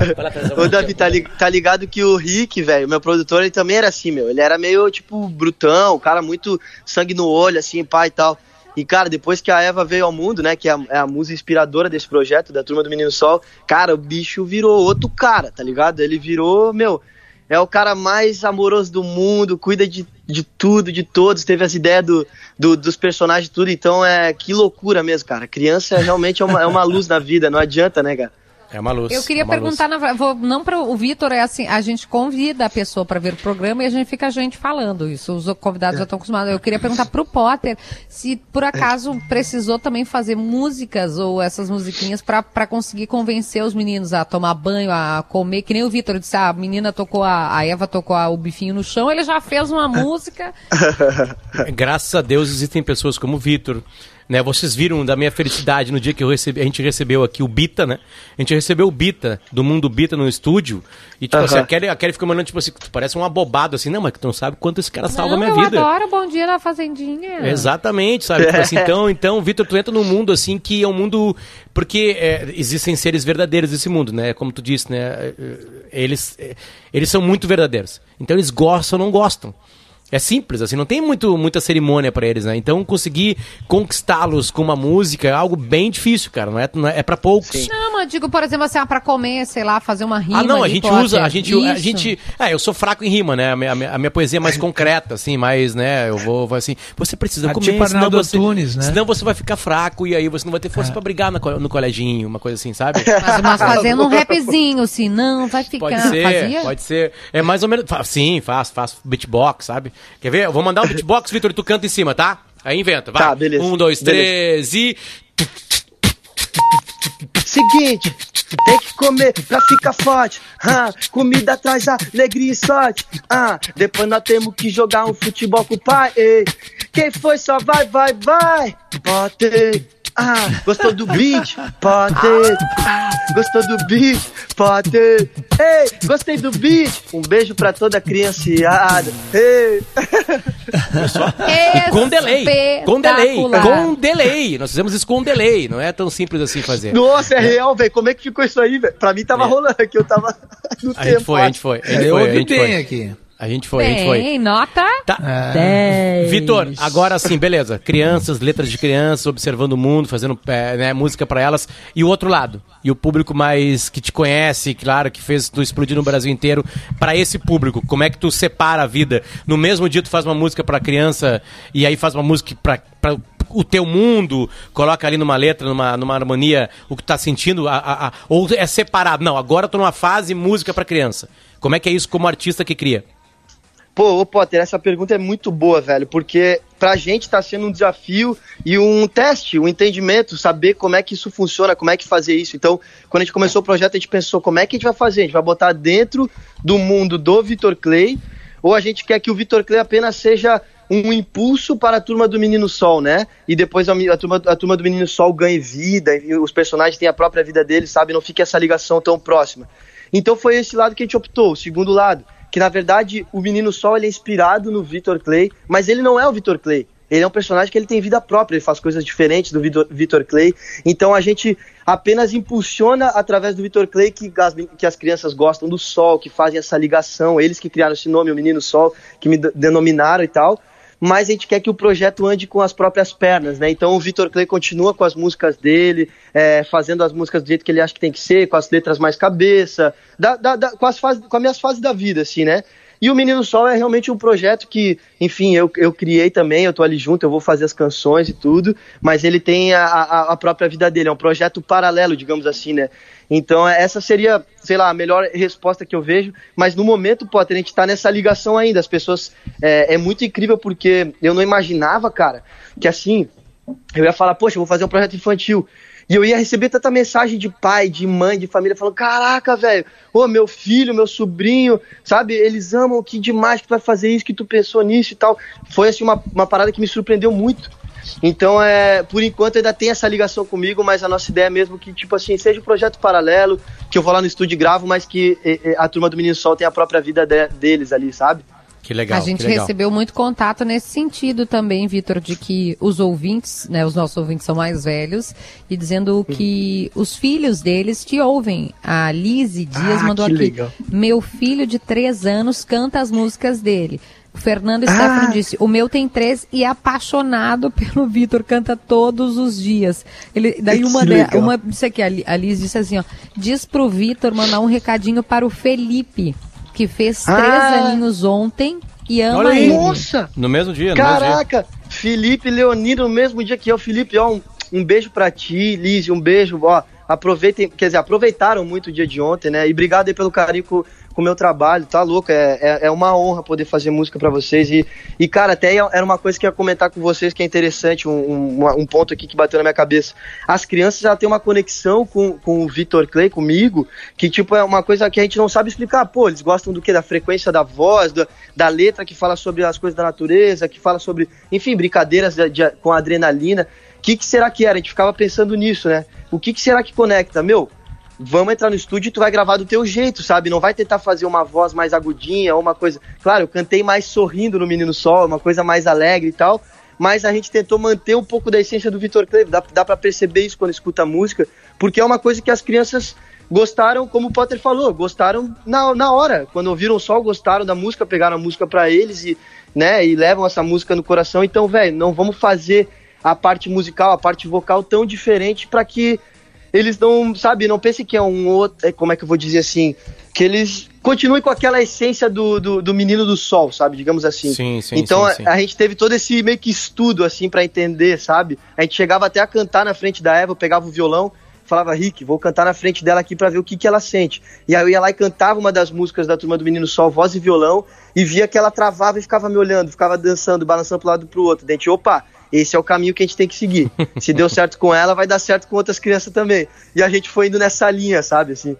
Ô, Davi, tá, li- tá ligado que o Rick, velho, meu produtor, ele também era assim, meu. Ele era meio, tipo, brutão, cara muito sangue no olho, assim, pai e tal. E, cara, depois que a Eva veio ao mundo, né, que é a, é a musa inspiradora desse projeto, da Turma do Menino Sol, cara, o bicho virou outro cara, tá ligado? Ele virou, meu, é o cara mais amoroso do mundo, cuida de, de tudo, de todos, teve as ideias do, do- dos personagens, tudo, então é que loucura mesmo, cara. Criança realmente é uma, é uma luz na vida, não adianta, né, cara?
É uma luz.
Eu queria
é
perguntar, na, vou, não para o Vitor, é assim, a gente convida a pessoa para ver o programa e a gente fica a gente falando isso, os convidados já estão acostumados. Eu queria perguntar pro Potter se por acaso precisou também fazer músicas ou essas musiquinhas para conseguir convencer os meninos a tomar banho, a comer, que nem o Vitor disse, ah, a menina tocou, a, a Eva tocou a- o bifinho no chão, ele já fez uma música.
Graças a Deus existem pessoas como o Vitor. Né, vocês viram da minha felicidade no dia que eu recebi, a gente recebeu aqui o Bita, né? A gente recebeu o Bita, do mundo Bita no estúdio. E tipo
Aham.
assim, a Kelly, a Kelly ficou mandando, tipo assim, tu parece um abobado assim, não, mas tu não sabe quanto esse cara salva a
não,
minha
eu
vida.
adoro Bom Dia na Fazendinha.
Exatamente, sabe? Tipo assim, então, então, Vitor, tu entra num mundo assim que é um mundo. Porque é, existem seres verdadeiros nesse mundo, né? Como tu disse, né? É, é, Eles, é, eles são muito verdadeiros. Então eles gostam ou não gostam. É simples, assim, não tem muito, muita cerimônia pra eles, né? Então conseguir conquistá-los com uma música é algo bem difícil, cara. Não é, não é, é para poucos.
Não, mas digo, por exemplo, assim, ah, pra comer, sei lá, fazer uma rima.
Ah, não, a gente usa, a gente, a gente, é, eu sou fraco em rima, né? A minha, a minha- a minha poesia é mais concreta, assim, mais, né? Eu vou, vou assim, você precisa
Ah,
comer,
tipo
senão você,
Antunes, né?
senão você vai ficar fraco e aí você não vai ter força pra brigar no, no coleginho, uma coisa assim, sabe?
Mas, mas fazendo um rapzinho, assim, não, vai ficar.
Pode ser,
Fazia?
pode ser. É mais ou menos. fa- Sim, faço, faço beatbox, sabe? Quer ver? Eu vou mandar um beatbox, Vitor, e tu canta em cima, tá? Aí inventa, vai.
Tá, beleza.
Um, dois,
Beleza.
três e.
Seguinte, tem que comer pra ficar forte. Ah, comida traz alegria e sorte. Ah, depois nós temos que jogar um futebol com o pai. Ei. Quem foi só vai, vai, vai. Pode. Ah, gostou do beat? Pode. Ah, gostou do beat? Pode. Ei, gostei do beat. Um beijo pra toda a criançada. Ei.
E com delay. Com delay. Com delay. Nós fizemos isso com delay. Não é tão simples assim fazer.
Nossa, é real, velho. Como é que ficou isso aí, velho? Pra mim tava
É.
rolando aqui, eu tava no
A
tempo.
gente foi, a gente foi. A gente
eu
foi, a gente
obtenho
foi.
aqui.
A gente foi, a gente foi.
Bem, nota
Tá.
10.
Vitor, agora sim, beleza. Crianças, letras de crianças, observando o mundo, fazendo é, né, música pra elas. E o outro lado, e o público mais que te conhece, claro, que fez tu explodir no Brasil inteiro, Pra esse público, como é que tu separa a vida? No mesmo dia tu faz uma música pra criança e aí faz uma música pra, pra o teu mundo, coloca ali numa letra, numa, numa harmonia, o que tá sentindo, a, a- a- ou é separado? Não, agora eu tô numa fase música pra criança. Como é que é isso como artista que cria?
Pô, ô Potter, essa pergunta é muito boa, velho, porque pra gente tá sendo um desafio e um teste, um entendimento, saber como é que isso funciona, como é que fazer isso. Então, quando a gente começou o projeto, a gente pensou como é que a gente vai fazer? A gente vai botar dentro do mundo do Vitor Clay, ou a gente quer que o Vitor Clay apenas seja um impulso para a turma do Menino Sol, né? E depois a, a turma, a turma do Menino Sol ganhe vida, e os personagens têm a própria vida deles, sabe? Não fique essa ligação tão próxima. Então foi esse lado que a gente optou, o segundo lado, que na verdade o Menino Sol ele é inspirado no Victor Clay, mas ele não é o Victor Clay. Ele é um personagem que ele tem vida própria, ele faz coisas diferentes do Victor Clay. Então a gente apenas impulsiona através do Victor Clay que as, que as crianças gostam do sol, que fazem essa ligação, eles que criaram esse nome, o Menino Sol, que me de- denominaram e tal mas a gente quer que o projeto ande com as próprias pernas, né? Então o Vitor Clay continua com as músicas dele, é, fazendo as músicas do jeito que ele acha que tem que ser, com as letras mais cabeça, da- da- da- com, as fases, com as minhas fases da vida, assim, né? E o Menino Sol é realmente um projeto que, enfim, eu, eu criei também, eu tô ali junto, eu vou fazer as canções e tudo, mas ele tem a, a, a própria vida dele, é um projeto paralelo, digamos assim, né? Então essa seria, sei lá, a melhor resposta que eu vejo, mas no momento, Potter, a gente tá nessa ligação ainda, as pessoas, é, é muito incrível porque eu não imaginava, cara, que assim, eu ia falar, poxa, eu vou fazer um projeto infantil. E eu ia receber tanta mensagem de pai, de mãe, de família, falando: Caraca, velho, ô meu filho, meu sobrinho, sabe? Eles amam, que demais que tu vai fazer isso, que tu pensou nisso e tal. Foi assim uma, uma parada que me surpreendeu muito. Então, é, por enquanto ainda tem essa ligação comigo, mas a nossa ideia é mesmo que, tipo assim, seja um projeto paralelo, que eu vou lá no estúdio e gravo, mas que a turma do Menino Sol tem a própria vida de- deles ali, sabe?
Que legal.
a gente recebeu muito contato nesse sentido também, Vitor, de que os ouvintes, né, os nossos ouvintes são mais velhos, e dizendo que os filhos deles te ouvem. A Lise Dias
Ah,
mandou
que
aqui.
legal.
Meu filho de três anos canta as músicas dele. O Fernando
Ah.
Stefano disse: O meu tem três e é apaixonado pelo Vitor, canta todos os dias. Ele, daí uma, de, uma isso aqui, a Li- a Liz disse assim: ó, diz pro Vitor mandar um recadinho para o Felipe, que fez três
Ah.
aninhos ontem e ama
Olha aí.
ele.
Nossa!
No mesmo dia, no mesmo dia.
Caraca, Felipe Leonino no mesmo dia que eu. Felipe, ó, um, um beijo pra ti, Liz, um beijo, ó. Aproveitem, quer dizer, aproveitaram muito o dia de ontem, né? E obrigado aí pelo carinho com o meu trabalho, tá louco? É, é, é uma honra poder fazer música pra vocês. E, e, cara, até era uma coisa que eu ia comentar com vocês que é interessante, um, um, um ponto aqui que bateu na minha cabeça. As crianças já têm uma conexão com, com o Vitor Clay, comigo, que, tipo, é uma coisa que a gente não sabe explicar. Pô, eles gostam do que? Da frequência da voz, da, da letra que fala sobre as coisas da natureza, que fala sobre, enfim, brincadeiras de- de- com adrenalina. O que, que será que era? A gente ficava pensando nisso, né? O que, que será que conecta? Meu, vamos entrar no estúdio e tu vai gravar do teu jeito, sabe? Não vai tentar fazer uma voz mais agudinha ou uma coisa. Claro, eu cantei mais sorrindo no Menino Sol, uma coisa mais alegre e tal. Mas a gente tentou manter um pouco da essência do Vitor Clay. Dá, dá pra perceber isso quando escuta a música, porque é uma coisa que as crianças gostaram, como o Potter falou, gostaram na, na hora. Quando ouviram o sol, gostaram da música, pegaram a música pra eles e, né, e levam essa música no coração. Então, velho, não vamos fazer a parte musical, a parte vocal tão diferente para que eles não, sabe, não pensem que é um outro, é, como é que eu vou dizer assim, que eles continuem com aquela essência do, do, do menino do sol, sabe, digamos assim.
Sim, sim,
então
sim.
A, a gente teve todo esse meio que estudo assim para entender, sabe? A gente chegava até a cantar na frente da Eva, eu pegava o violão, falava, Rick, vou cantar na frente dela aqui para ver o que que ela sente. E aí eu ia lá e cantava uma das músicas da turma do Menino Sol, voz e violão, e via que ela travava e ficava me olhando, ficava dançando, balançando pro lado pro outro. Gente, opa, esse é o caminho que a gente tem que seguir. Se deu certo com ela, vai dar certo com outras crianças também. E a gente foi indo nessa linha, sabe, assim.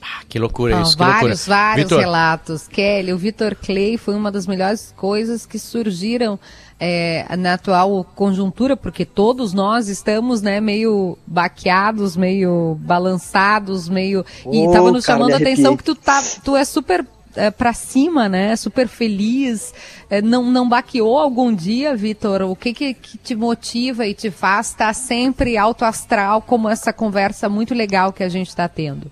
Ah, que loucura isso, que loucura.
vários, vários
Vitor,
relatos. Kelly, o Vitor Clay foi uma das melhores coisas que surgiram é, na atual conjuntura, porque todos nós estamos, né, meio baqueados, meio balançados, meio. E tava nos
cara,
chamando a atenção que tu, tá, tu é super é, pra cima, né? Super feliz. É, não, não baqueou algum dia, Vitor? O que, que que te motiva e te faz estar sempre alto astral, como essa conversa muito legal que a gente está tendo?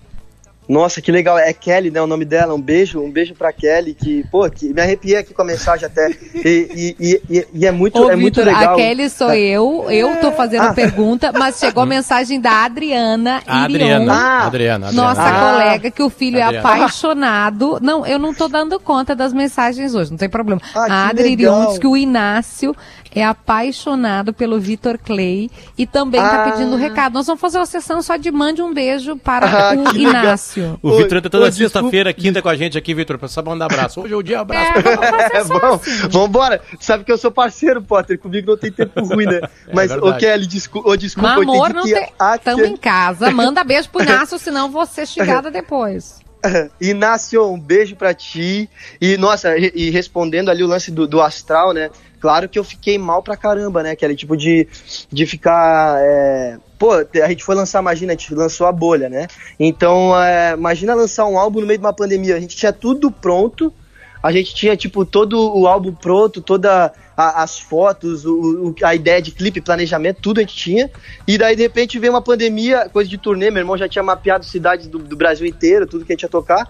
Nossa, que legal. É Kelly, né? O nome dela. Um beijo, um beijo pra Kelly, que, pô, que me arrepiei aqui com a mensagem até. E, e, e, e é muito,
Ô,
é muito
Vitor,
legal.
a Kelly sou eu, eu tô fazendo
Ah.
pergunta, mas chegou a mensagem da Adriana
A
Irion,
Adriana,
Ah.
Adriana, Adriana.
nossa
Ah.
colega, que o filho é
Adriana.
apaixonado. Não, eu não tô dando conta das mensagens hoje, não tem problema.
Ah,
a Adri Irion diz que o Inácio é apaixonado pelo Vitor Clay e também tá
Ah.
pedindo recado. Nós vamos fazer uma sessão só de mande um beijo para
Ah,
o. Inácio.
O Vitor tá toda sexta-feira, quinta com a gente aqui, Vitor, pra só mandar abraço. Hoje é o dia abraço.
É, vamos fazer
É
assim.
vambora. Sabe que eu sou parceiro, Potter. Comigo não tem tempo ruim, né? Mas, ô
verdade.
Kelly, descu ô, desculpa,
Mas
eu entendi
não
que
tem.
a
Estamos em casa. Manda beijo pro Inácio, senão vou ser xingada depois.
Inácio, um beijo pra ti. E, nossa, e, e respondendo ali o lance do, do astral, né? Claro que eu fiquei mal pra caramba, né? Aquele tipo de, de ficar. é, Pô, a gente foi lançar, imagina, a gente lançou a bolha, né? Então, é, imagina lançar um álbum no meio de uma pandemia. A gente tinha tudo pronto. A gente tinha, tipo, todo o álbum pronto, toda a- as fotos, o, o- a ideia de clipe, planejamento, tudo a gente tinha. E daí, de repente, veio uma pandemia, coisa de turnê. Meu irmão já tinha mapeado cidades do, do Brasil inteiro, tudo que a gente ia tocar.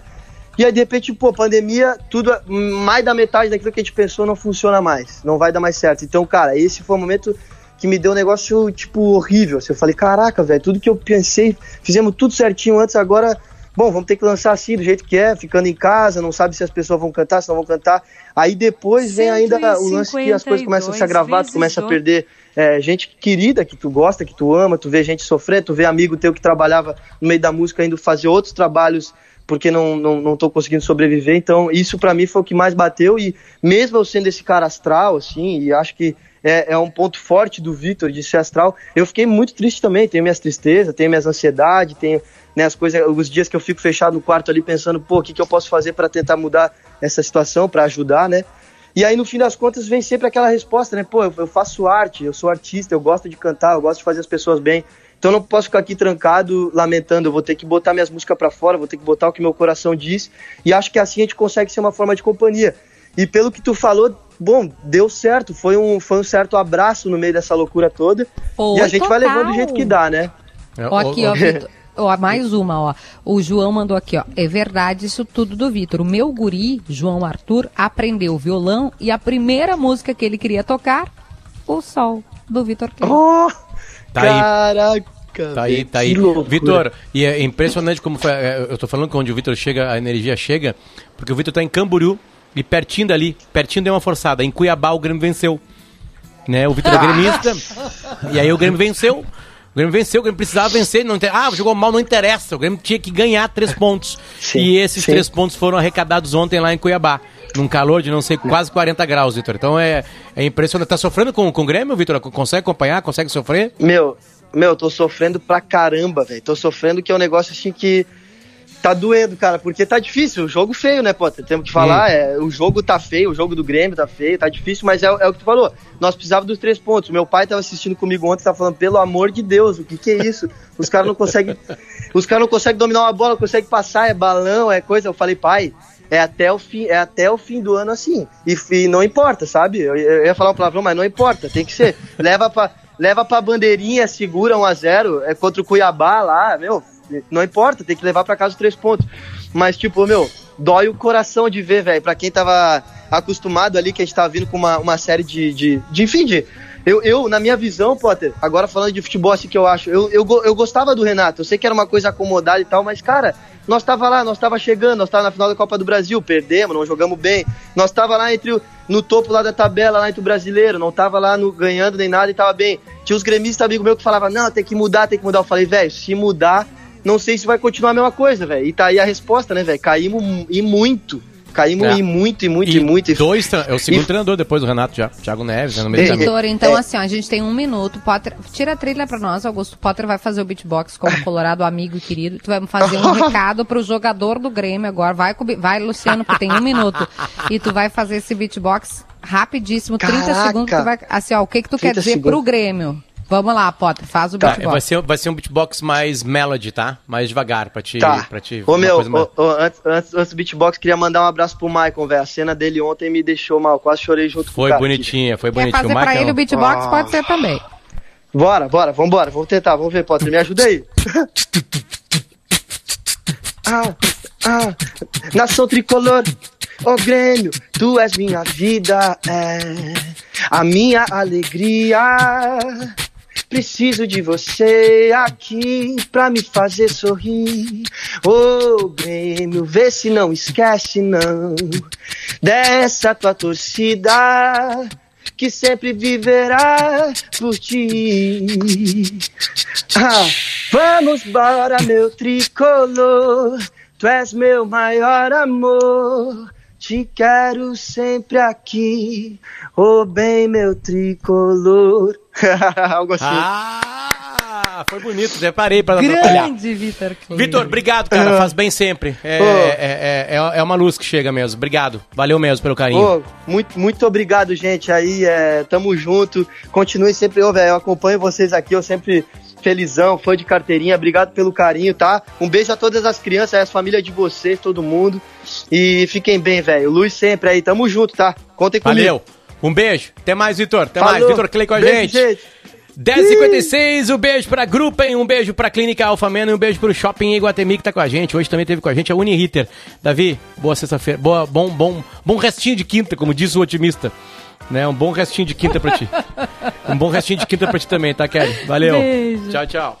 E aí, de repente, pô, pandemia, tudo, mais da metade daquilo que a gente pensou não funciona mais. Não vai dar mais certo. Então, cara, esse foi o momento que me deu um negócio, tipo, horrível. Assim, eu falei, caraca, velho, tudo que eu pensei, fizemos tudo certinho antes, agora, bom, vamos ter que lançar assim, do jeito que é, ficando em casa, não sabe se as pessoas vão cantar, se não vão cantar. Aí depois vem ainda o lance que as coisas começam a se agravar, tu começa a perder é, gente querida, que tu gosta, que tu ama, tu vê gente sofrer, tu vê amigo teu que trabalhava no meio da música indo fazer outros trabalhos porque não, não, não tô conseguindo sobreviver. Então, isso pra mim foi o que mais bateu. E mesmo eu sendo esse cara astral, assim, e acho que é, é um ponto forte do Vitor de ser astral, eu fiquei muito triste também. Tenho minhas tristezas, tenho minhas ansiedades, tenho né, as coisas, os dias que eu fico fechado no quarto ali pensando, pô, o que, que eu posso fazer para tentar mudar essa situação, para ajudar, né? E aí, no fim das contas, vem sempre aquela resposta, né? Pô, eu, faço arte, eu sou artista, eu gosto de cantar, eu gosto de fazer as pessoas bem. Então não posso ficar aqui trancado, lamentando. Eu vou ter que botar minhas músicas pra fora, vou ter que botar o que meu coração diz. E acho que assim a gente consegue ser uma forma de companhia. E pelo que tu falou, bom, deu certo. Foi um, foi um certo abraço no meio dessa loucura toda.
Foi
e a gente vai
total.
levando do jeito que dá, né?
Ó, aqui, ó, Vitor. Ó, mais uma, ó. O João mandou aqui, ó. É verdade isso tudo do Vitor. O meu guri, João Arthur, aprendeu violão e a primeira música que ele queria tocar, O Sol, do Vitor Clay.
Oh,
Tá aí.
caraca.
Tá aí,
velho,
tá aí.
que loucura.
Vitor, e é impressionante como foi. é, Eu tô falando que onde o Vitor chega, a energia chega, porque o Vitor tá em Camboriú e pertinho dali, pertinho deu uma forçada. Em Cuiabá o Grêmio venceu. Né? O Vitor é gremista. e aí o Grêmio venceu. O Grêmio venceu, o Grêmio precisava vencer. Não inter... Ah, jogou mal, não interessa. O Grêmio tinha que ganhar três pontos.
Sim,
e esses
sim.
três pontos foram arrecadados ontem lá em Cuiabá. Num calor de não sei, quase 40 graus, Vitor. Então é, é impressionante. Tá sofrendo com, com o Grêmio, Vitor? Consegue acompanhar? Consegue sofrer?
Meu, meu, eu tô sofrendo pra caramba, velho. Tô sofrendo que é um negócio assim que tá doendo, cara, porque tá difícil. O jogo feio, né, Potter? Temos que falar. É, o jogo tá feio, o jogo do Grêmio tá feio, tá difícil, mas é, é o que tu falou. Nós precisávamos dos três pontos. Meu pai tava assistindo comigo ontem, tava falando, pelo amor de Deus, o que que é isso? Os caras não conseguem. Os caras não conseguem dominar uma bola, não conseguem passar, é balão, é coisa. Eu falei, pai. É até, o fim, é até o fim do ano assim. E, e não importa, sabe? Eu, eu ia falar um palavrão, mas não importa. Tem que ser. Leva pra, leva pra bandeirinha, segura 1x0. É contra o Cuiabá lá, meu. Não importa, tem que levar pra casa os três pontos. Mas, tipo, meu, dói o coração de ver, velho. Pra quem tava acostumado ali, que a gente tava vindo com uma, uma série de, de, de. Enfim, de. Eu, eu, na minha visão, Potter, agora falando de futebol, assim que eu acho, eu, eu, eu gostava do Renato. Eu sei que era uma coisa acomodada e tal, mas, cara, nós tava lá, nós tava chegando, nós tava na final da Copa do Brasil, perdemos, não jogamos bem. Nós tava lá entre o, no topo lá da tabela, lá entre o brasileiro, não tava lá no, ganhando nem nada e tava bem. Tinha os gremistas amigos meus que falavam, não, tem que mudar, tem que mudar. Eu falei, velho, se mudar, não sei se vai continuar a mesma coisa, velho. E tá aí a resposta, né, velho? Caímos e muito. Caímos
É.
e muito, e muito, e, muito. E
Dois, tra- é o segundo
E-
treinador depois do Renato já, Thiago Neves, né, no meio do
É,
caminho.
Vitor, então
É.
assim, ó, a gente tem um minuto. Potter, tira a trilha pra nós, Augusto. Potter vai fazer o beatbox como Colorado amigo e querido. Tu vai fazer um recado pro jogador do Grêmio agora. Vai, vai Luciano, porque tem um minuto. E tu vai fazer esse beatbox rapidíssimo, 30
Caraca.
segundos. Tu vai, assim, ó, o que que tu quer
30
dizer
segundos.
pro Grêmio? Vamos lá, Potter, faz o
Tá,
beatbox.
vai, ser, vai ser um beatbox mais melody, tá? Mais devagar, pra te...
Tá.
Pra te
Ô, meu,
coisa mais-
ô, ô, antes, antes, antes do beatbox, queria mandar um abraço pro Maicon, velho. A cena dele ontem me deixou mal, quase chorei junto com
Foi
o cara.
bonitinha, foi
Quer
bonitinha.
fazer
O
pra
Michael-
ele o beatbox?
Ah.
Pode ser também.
Bora, bora, vambora, vamos tentar, vamos ver, Potter, me ajuda aí. ah, ah. Nação tricolor, ô Grêmio, tu és minha vida, é a minha alegria. Preciso de você aqui pra me fazer sorrir. Ô Grêmio, vê se não esquece não dessa tua torcida que sempre viverá por ti. Ah, vamos embora, meu tricolor. Tu és meu maior amor. Te quero sempre aqui, ô bem, meu tricolor. Algo assim.
Ah, foi bonito, já parei pra não atrapalhar.
Grande Vitor.
Vitor, obrigado, cara. Faz bem sempre. É,
Ô.
é, é, é, é uma luz que chega mesmo. Obrigado. Valeu mesmo pelo carinho.
Ô, muito, muito obrigado, gente. Aí, é, tamo junto. Continue sempre, ô, velho. Eu acompanho vocês aqui, eu sempre felizão, fã de carteirinha. Obrigado pelo carinho, tá? Um beijo a todas as crianças, as famílias de vocês, todo mundo. E fiquem bem, velho. Luz sempre aí, tamo junto, tá? Contem comigo.
Valeu. Um beijo. Até mais, Vitor. Até
Falou.
mais. Vitor Clay com a
Beijo,
gente. 10h56, um beijo pra Gruppen, um beijo pra Clínica Alfameno e um beijo pro Shopping Iguatemi que tá com a gente. Hoje também teve com a gente a Uniriter. Davi, boa sexta-feira. Boa, bom, bom, bom restinho de quinta, como diz o otimista. Né? Um bom restinho de quinta pra ti. um bom restinho de quinta pra ti também, tá, Kelly? Valeu.
Beijo.
Tchau, tchau.